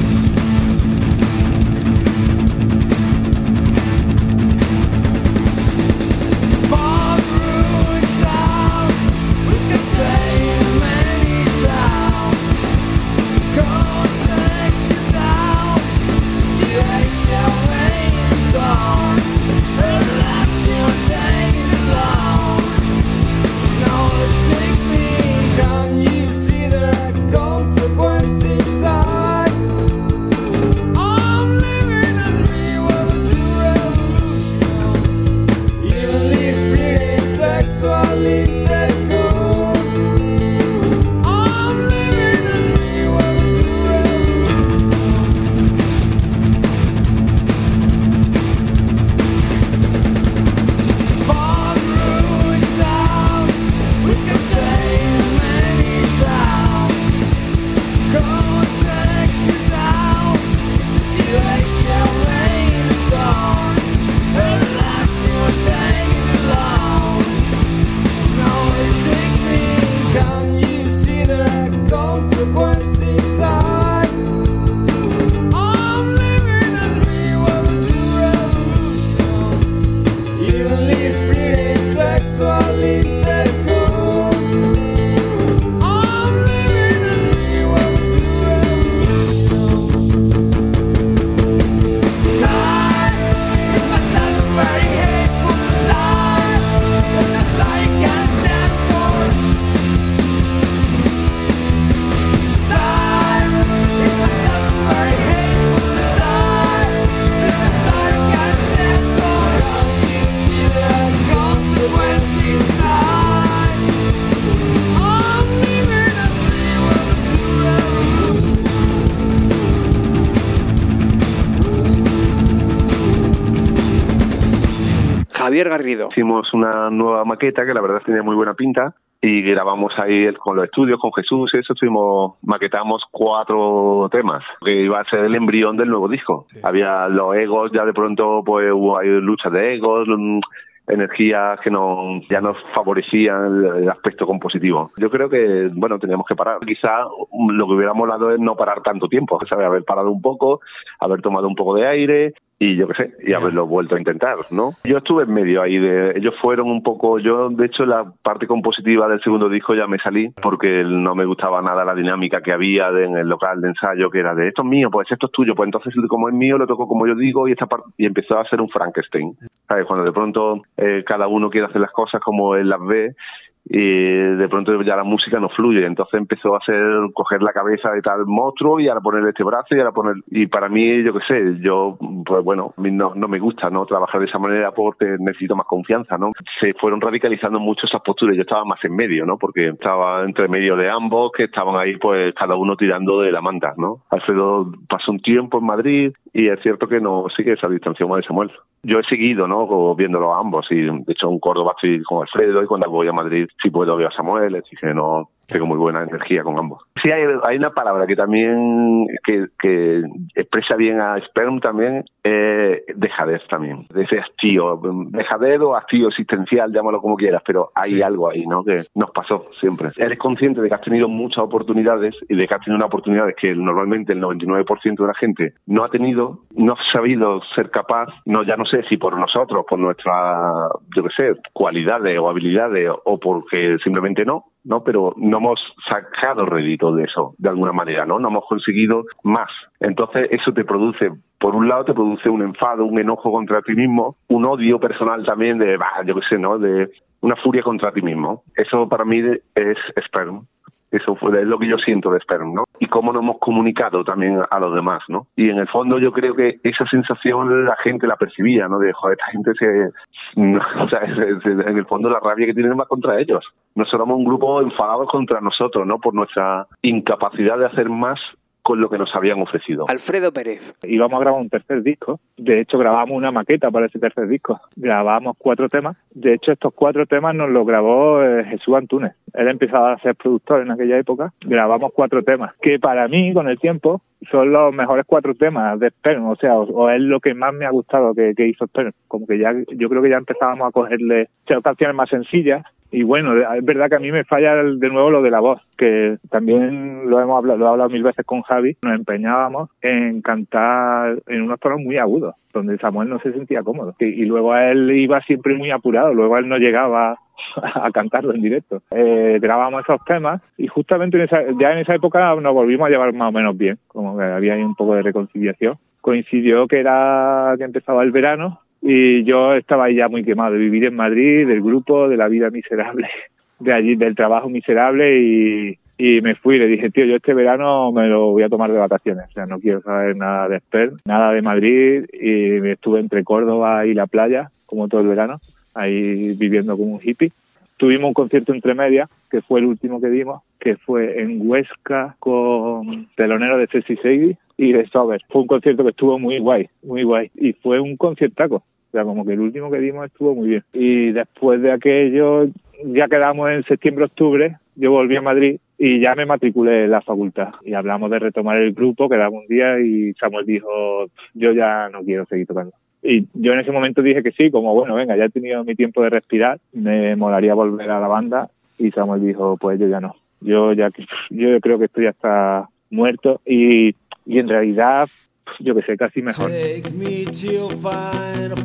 Javier Garrido. Hicimos una nueva maqueta que la verdad tenía muy buena pinta y grabamos ahí el- con los estudios, con Jesús, eso estuvimos, maquetamos cuatro temas, que iba a ser el embrión del nuevo disco. Había los egos, ya de pronto pues hubo ahí luchas de egos, mm, energías que no, ya nos favorecían el, el aspecto compositivo. Yo creo que, bueno, teníamos que parar. Quizá lo que hubiera molado es no parar tanto tiempo, ¿sabes? haber parado un poco, haber tomado un poco de aire y yo qué sé, y haberlo vuelto a intentar, ¿no? Yo estuve en medio ahí de, ellos fueron un poco, yo de hecho la parte compositiva del segundo disco ya me salí porque no me gustaba nada la dinámica que había de- en el local de ensayo que era de esto es mío, pues esto es tuyo, pues entonces como es mío lo toco como yo digo y esta parte y empezó a ser un Frankenstein, ¿sabes? Cuando de pronto eh, cada uno quiere hacer las cosas como él las ve y de pronto ya la música no fluye, entonces empezó a hacer coger la cabeza de tal monstruo y ahora poner este brazo y ahora poner y para mí yo qué sé, yo pues bueno, no, no me gusta no trabajar de esa manera porque necesito más confianza, ¿no? Se fueron radicalizando mucho esas posturas, yo estaba más en medio, ¿no? Porque estaba entre medio de ambos que estaban ahí pues cada uno tirando de la manta, ¿no? Alfredo pasó un tiempo en Madrid y es cierto que no sigue esa distancia de Samuel. Yo he seguido, ¿no? Viéndolo a ambos y de hecho en Córdoba estoy con Alfredo y cuando voy a Madrid si puedo veo a Samuel, que no tengo muy buena energía con ambos. Sí, hay, hay una palabra que también que, que expresa bien a Sperm también, eh, dejadez también, de ese hastío, dejadez o hastío existencial, llámalo como quieras, pero hay Sí. algo ahí, ¿no? Que nos pasó siempre. Eres consciente de que has tenido muchas oportunidades y de que has tenido unas oportunidades que normalmente el 99% de la gente no ha tenido, no ha sabido ser capaz, no ya no sé si por nosotros, por nuestras, yo qué sé, cualidades o habilidades o porque simplemente no, ¿no? Pero no hemos sacado rédito de eso, de alguna manera, ¿no? No hemos conseguido más. Entonces, eso te produce, por un lado, te produce un enfado, un enojo contra ti mismo, un odio personal también de, bah, yo qué sé, ¿no? De una furia contra ti mismo. Eso para mí es sperm. Eso fue es lo que yo siento de Sperm, ¿no? Y cómo nos hemos comunicado también a los demás, ¿no? Y en el fondo yo creo que esa sensación la gente la percibía, ¿no? De, joder, esta gente se... o sea, es- en el fondo la rabia que tienen va contra ellos. Nosotros somos un grupo enfadados contra nosotros, ¿no? Por nuestra incapacidad de hacer más con lo que nos habían ofrecido. Alfredo Pérez. íbamos a grabar un tercer disco. De hecho, grabamos una maqueta para ese tercer disco. Grabamos cuatro temas. De hecho, estos cuatro temas nos los grabó eh, Jesús Antúnez. Él empezaba a ser productor en aquella época. Grabamos cuatro temas, que para mí, con el tiempo, son los mejores cuatro temas de Sperm. O sea, o, o es lo que más me ha gustado que, que hizo Sperm. Como que ya, yo creo que ya empezábamos a cogerle canciones más sencillas. Y bueno, es verdad que a mí me falla de nuevo lo de la voz, que también lo hemos hablado, lo he hablado mil veces con Javi. Nos empeñábamos en cantar en unos tonos muy agudos, donde Samuel no se sentía cómodo. Y, luego él iba siempre muy apurado, luego él no llegaba a cantarlo en directo. Eh, grabamos esos temas y justamente en esa, ya en esa época nos volvimos a llevar más o menos bien, como que había ahí un poco de reconciliación. Coincidió que era que empezaba el verano y yo estaba ya muy quemado de vivir en Madrid, del grupo, de la vida miserable, de allí, del trabajo miserable y, y me fui. Le dije, tío, yo este verano me lo voy a tomar de vacaciones. O sea, no quiero saber nada de Sper, nada de Madrid y estuve entre Córdoba y la playa, como todo el verano, ahí viviendo como un hippie. Tuvimos un concierto entre medias, que fue el último que dimos, que fue en Huesca con telonero de Ceci Sadie y de Sober. Fue un concierto que estuvo muy guay, muy guay. Y fue un conciertaco. O sea, como que el último que dimos estuvo muy bien. Y después de aquello, ya quedamos en septiembre-octubre, yo volví a Madrid y ya me matriculé en la facultad. Y hablamos de retomar el grupo, quedamos un día y Samuel dijo, yo ya no quiero seguir tocando. Y yo en ese momento dije que sí, como bueno, venga, ya he tenido mi tiempo de respirar, me molaría volver a la banda. Y Samuel dijo, pues yo ya no. Yo ya yo creo que esto ya está muerto y, y en realidad, yo que sé, casi mejor. Take me to find a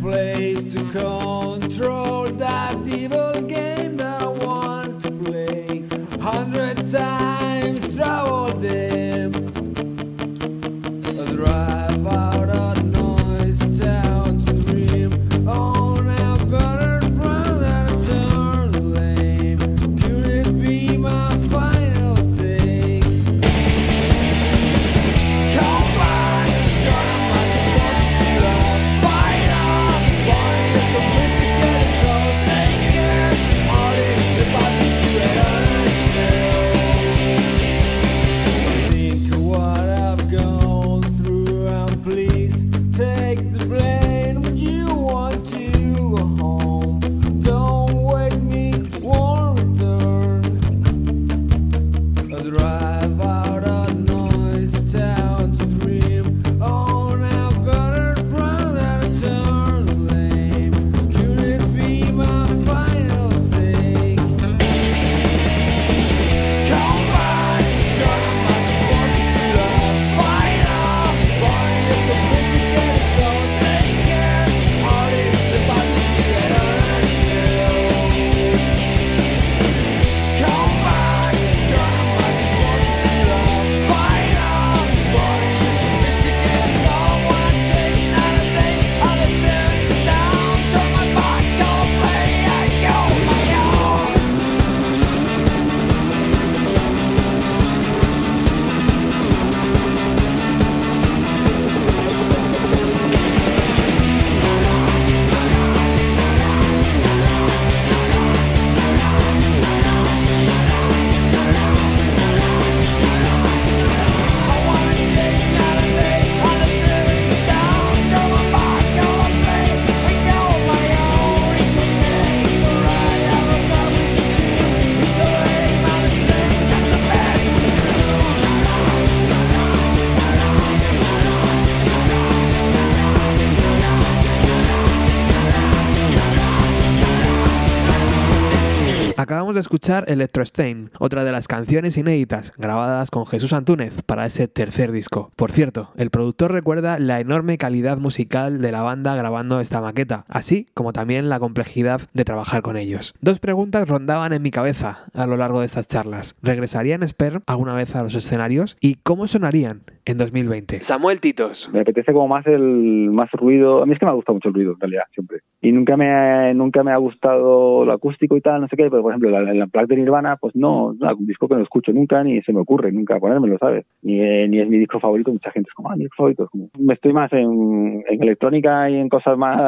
Acabamos de escuchar Electrostain, otra de las canciones inéditas grabadas con Jesús Antúnez para ese tercer disco. Por cierto, el productor recuerda la enorme calidad musical de la banda grabando esta maqueta, así como también la complejidad de trabajar con ellos. Dos preguntas rondaban en mi cabeza a lo largo de estas charlas. ¿Regresarían Sperm alguna vez a los escenarios? ¿Y cómo sonarían en 2020? Samuel Titos. me apetece como más el más ruido. A mí es que me ha gustado mucho el ruido, en realidad, siempre. Y nunca me ha, nunca me ha gustado lo acústico y tal, no sé qué, pero por ejemplo, la, la Plaque de Nirvana, pues no, no, un disco que no escucho nunca, ni se me ocurre nunca ponérmelo, ¿sabes? Ni, eh, ni es mi disco favorito, mucha gente es como, ah, mi disco favorito. Es como, me estoy más en, en electrónica y en cosas más,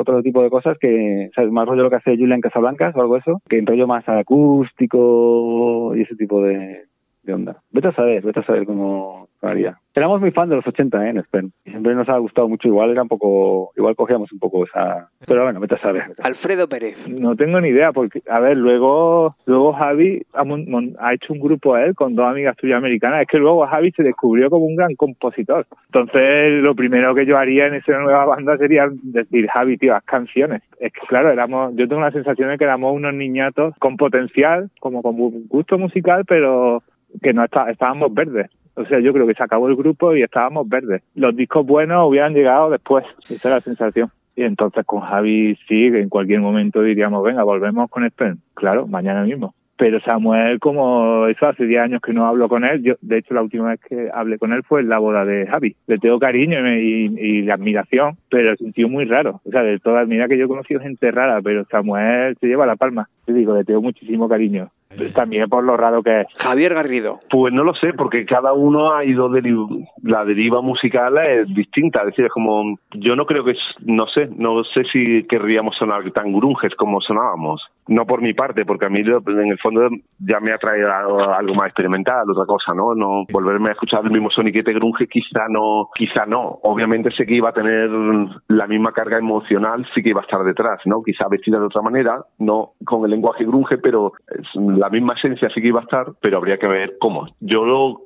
otro tipo de cosas que, ¿sabes? Más rollo lo que hace Julian Casablancas o algo eso, que en rollo más acústico y ese tipo de, de onda. Vete a saber, vete a saber cómo sonaría. Éramos muy fan de los 80, ¿eh? En Sperm. Y siempre nos ha gustado mucho. Igual era un poco, igual cogíamos un poco esa... Pero bueno, vete a saber. Alfredo Pérez. No tengo ni idea, porque, a ver, luego luego Javi ha, mon- ha hecho un grupo él con dos amigas tuyas americanas. Es que luego Javi se descubrió como un gran compositor. Entonces, lo primero que yo haría en esa nueva banda sería decir, Javi, tío, haz canciones. Es que, claro, éramos, yo tengo la sensación de que éramos unos niñatos con potencial, como con gusto musical, pero que no está, estábamos verdes. O sea, yo creo que se acabó el grupo y estábamos verdes. Los discos buenos hubieran llegado después. Esa es la sensación. Y entonces con Javi sí, que en cualquier momento diríamos, venga, volvemos con Spen. Claro, mañana mismo. Pero Samuel, como eso hace 10 años que no hablo con él, yo de hecho la última vez que hablé con él fue en la boda de Javi. Le tengo cariño y, y, y admiración, pero es un tío muy raro. O sea, de todas, mira que yo he conocido gente rara, pero Samuel se lleva la palma. Te digo, le tengo muchísimo cariño. También por lo raro que es. Javier Garrido. Pues no lo sé, porque cada uno ha ido la deriva musical es distinta, es decir, es como yo no creo que no sé, no sé si querríamos sonar tan grunges como sonábamos. No por mi parte, porque a mí en el fondo ya me ha traído algo más experimental, otra cosa, ¿no? No volverme a escuchar el mismo soniquete grunge quizá no, quizá no. Obviamente sé que iba a tener la misma carga emocional, sí que iba a estar detrás, ¿no? Quizá vestida de otra manera, no con el lenguaje grunge, pero es la misma esencia sí que iba a estar, pero habría que ver cómo. Yo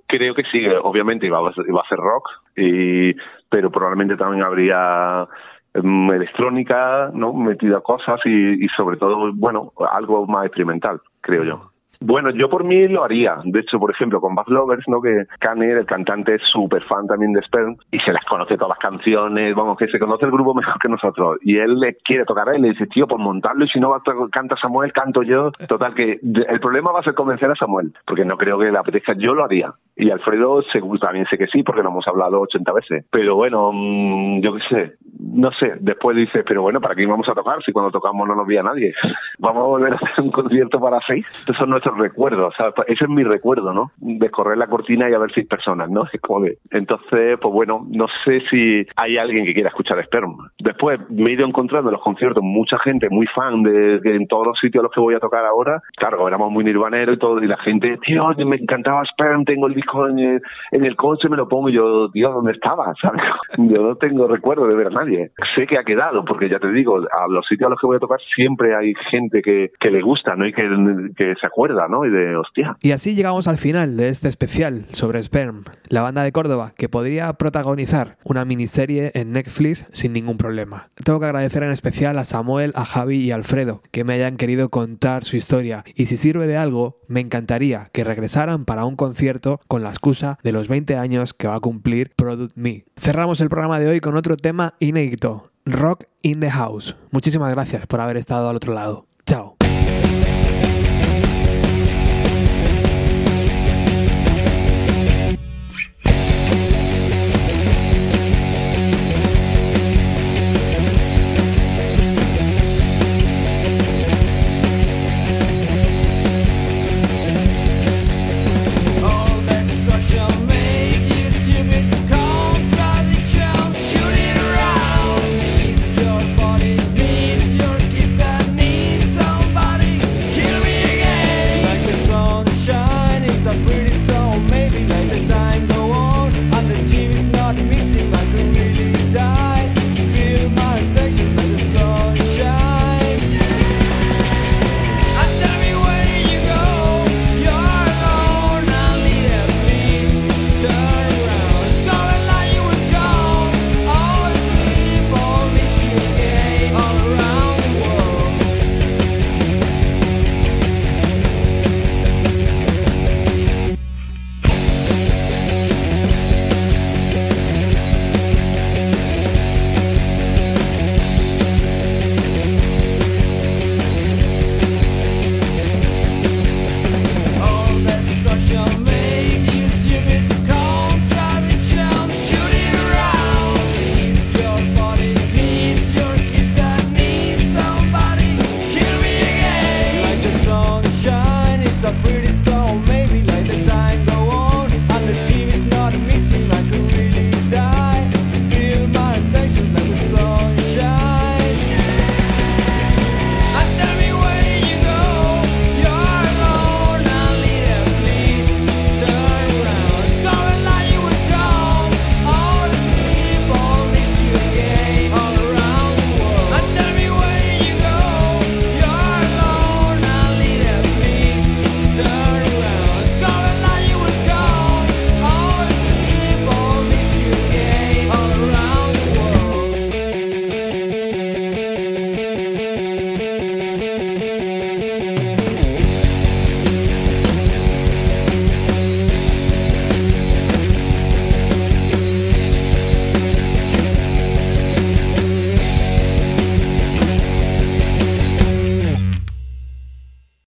creo que sí, obviamente iba a, iba a hacer rock, y, pero probablemente también habría em, electrónica, ¿no? Metida cosas y sobre todo, bueno, algo más experimental, creo yo. Bueno, yo por mí lo haría. De hecho, por ejemplo, con Bad Lovers, ¿no? Que Kanner, el cantante, es súper fan también de Sperm y se las conoce todas las canciones, vamos, que se conoce el grupo mejor que nosotros. Y él le quiere tocar a él, le dice, tío, por montarlo y si no canta Samuel, canto yo. Total, que el problema va a ser convencer a Samuel, porque no creo que le apetezca. Yo lo haría. Y Alfredo seguro también sé que sí, porque lo hemos hablado 80 veces. Pero bueno, mm, yo qué sé, no sé. Después dices, pero bueno, ¿para qué vamos a tocar si cuando tocamos no nos veía nadie? Vamos a volver a hacer un concierto para seis. Estos son nuestros recuerdos, ¿sabes? Ese es mi recuerdo, ¿no? De correr la cortina y a ver seis personas, ¿no? Entonces, pues bueno, no sé si hay alguien que quiera escuchar Sperm. Después me he ido encontrando en los conciertos mucha gente muy fan de, de en todos los sitios a los que voy a tocar ahora. Claro, éramos muy nirvaneros y todo, y la gente, tío, me encantaba Sperm, tengo el disco en el, coche, me lo pongo y yo, tío, ¿dónde estaba? ¿Sabes? Yo no tengo recuerdo de ver a nadie. Sé que ha quedado, porque ya te digo, a los sitios a los que voy a tocar siempre hay gente que, le gusta, ¿no? Y que se acuerda, Y Y así llegamos al final de este especial sobre Sperm, la banda de Córdoba que podría protagonizar una miniserie en Netflix sin ningún problema. Tengo que agradecer en especial a Samuel, a Javi y a Alfredo que me hayan querido contar su historia y si sirve de algo, me encantaría que regresaran para un concierto con la excusa de los 20 años que va a cumplir Product Me. Cerramos el programa de hoy con otro tema inédito, Rock in the House. Muchísimas gracias por haber estado al otro lado. Chao.